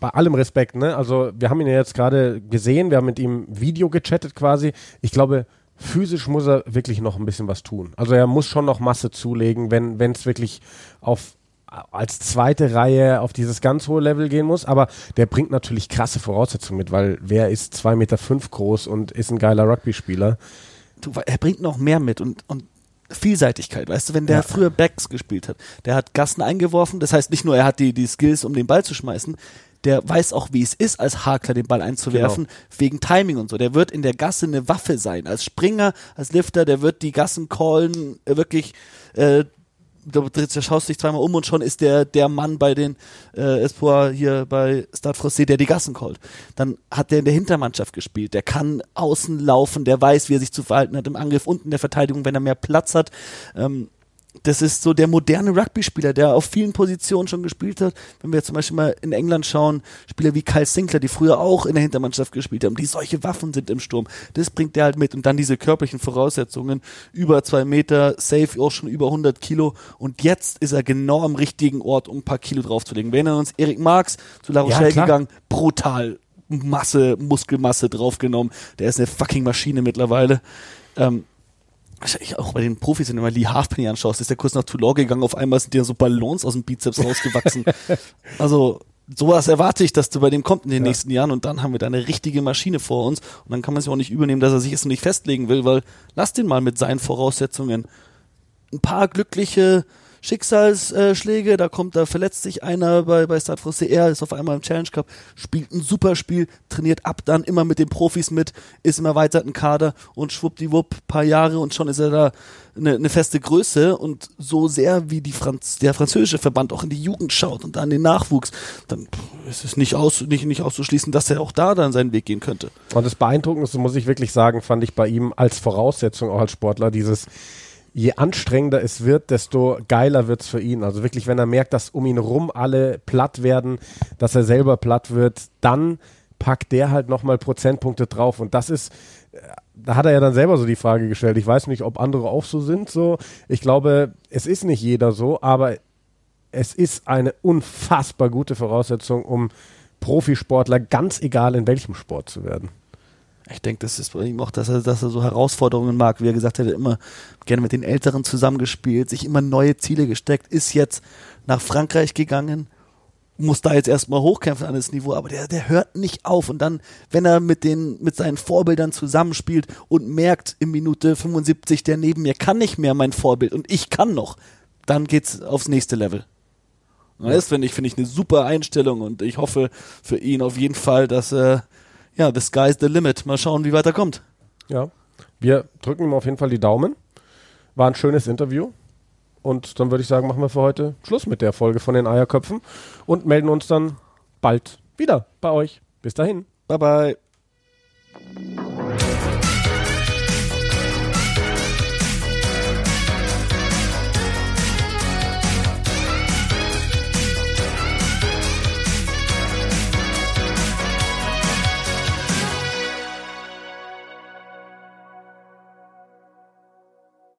bei allem Respekt, ne? Also, wir haben ihn ja jetzt gerade gesehen, wir haben mit ihm Video gechattet quasi. Ich glaube, physisch muss er wirklich noch ein bisschen was tun. Also, er muss schon noch Masse zulegen, wenn es wirklich auf als zweite Reihe auf dieses ganz hohe Level gehen muss, aber der bringt natürlich krasse Voraussetzungen mit, weil wer ist zwei Meter fünf groß und ist ein geiler Rugby-Spieler? Er bringt noch mehr mit und, und Vielseitigkeit, weißt du, wenn der Ja. früher Backs gespielt hat, der hat Gassen eingeworfen, das heißt nicht nur, er hat die, die Skills, um den Ball zu schmeißen, der weiß auch, wie es ist, als Hakler den Ball einzuwerfen, wegen Timing und so. Der wird in der Gasse eine Waffe sein. Als Springer, als Lifter, der wird die Gassen callen, äh, wirklich, äh, da, da schaust du dich zweimal um und schon ist der der Mann bei den äh, Espoir hier bei Stade Francais, der die Gassen callt. Dann hat der in der Hintermannschaft gespielt. Der kann außen laufen, der weiß, wie er sich zu verhalten hat im Angriff und in der Verteidigung, wenn er mehr Platz hat. Ähm, das ist so der moderne Rugby-Spieler, der auf vielen Positionen schon gespielt hat. Wenn wir zum Beispiel mal in England schauen, Spieler wie Kyle Sinclair, die früher auch in der Hintermannschaft gespielt haben, die solche Waffen sind im Sturm. Das bringt der halt mit. Und dann diese körperlichen Voraussetzungen, über zwei Meter, safe auch schon über 100 Kilo. Und jetzt ist er genau am richtigen Ort, um ein paar Kilo draufzulegen. Wir erinnern uns, Erik Marx zu La Ja, Rochelle klar. gegangen, brutal. Masse, Muskelmasse draufgenommen. Der ist eine fucking Maschine mittlerweile. Ähm, auch bei den Profis, wenn du mal Lee Halfpenny anschaust, ist der kurz nach Toulon gegangen, auf einmal sind dir so Ballons aus dem Bizeps rausgewachsen. also sowas erwarte ich, dass du bei dem kommt in den Ja. nächsten Jahren und dann haben wir da eine richtige Maschine vor uns und dann kann man sich auch nicht übernehmen, dass er sich jetzt nicht festlegen will, weil lass den mal mit seinen Voraussetzungen. Ein paar glückliche Schicksalsschläge, da kommt, da verletzt sich einer bei, bei Francais, er ist auf einmal im Challenge Cup, spielt ein super Spiel, trainiert ab dann immer mit den Profis mit, ist im erweiterten Kader und schwuppdiwupp, paar Jahre und schon ist er da eine, eine feste Größe und so sehr wie die Franz, der französische Verband auch in die Jugend schaut und dann den Nachwuchs, dann ist es nicht, aus, nicht, nicht auszuschließen, dass er auch da dann seinen Weg gehen könnte. Und das Beeindruckendste, muss ich wirklich sagen, fand ich bei ihm als Voraussetzung auch als Sportler dieses, je anstrengender es wird, desto geiler wird's für ihn. Also wirklich, wenn er merkt, dass um ihn rum alle platt werden, dass er selber platt wird, dann packt der halt nochmal Prozentpunkte drauf. Und das ist, da hat er ja dann selber so die Frage gestellt. Ich weiß nicht, ob andere auch so sind. So, ich glaube, es ist nicht jeder so, aber es ist eine unfassbar gute Voraussetzung, um Profisportler, ganz egal in welchem Sport zu werden. Ich denke, das ist bei ihm auch, dass er, dass er so Herausforderungen mag, wie er gesagt hat, er hat immer gerne mit den Älteren zusammengespielt, sich immer neue Ziele gesteckt, ist jetzt nach Frankreich gegangen, muss da jetzt erstmal hochkämpfen an das Niveau, aber der, der hört nicht auf. Und dann, wenn er mit den, mit seinen Vorbildern zusammenspielt und merkt in Minute 75, der neben mir kann nicht mehr mein Vorbild und ich kann noch, dann geht's aufs nächste Level. Das finde ich, finde ich eine super Einstellung und ich hoffe für ihn auf jeden Fall, dass, äh, ja, the sky's the limit. Mal schauen, wie weit er kommt. Ja. Wir drücken ihm auf jeden Fall die Daumen. War ein schönes Interview. Und dann würde ich sagen, machen wir für heute Schluss mit der Folge von den Eierköpfen und melden uns dann bald wieder bei euch. Bis dahin. Bye bye.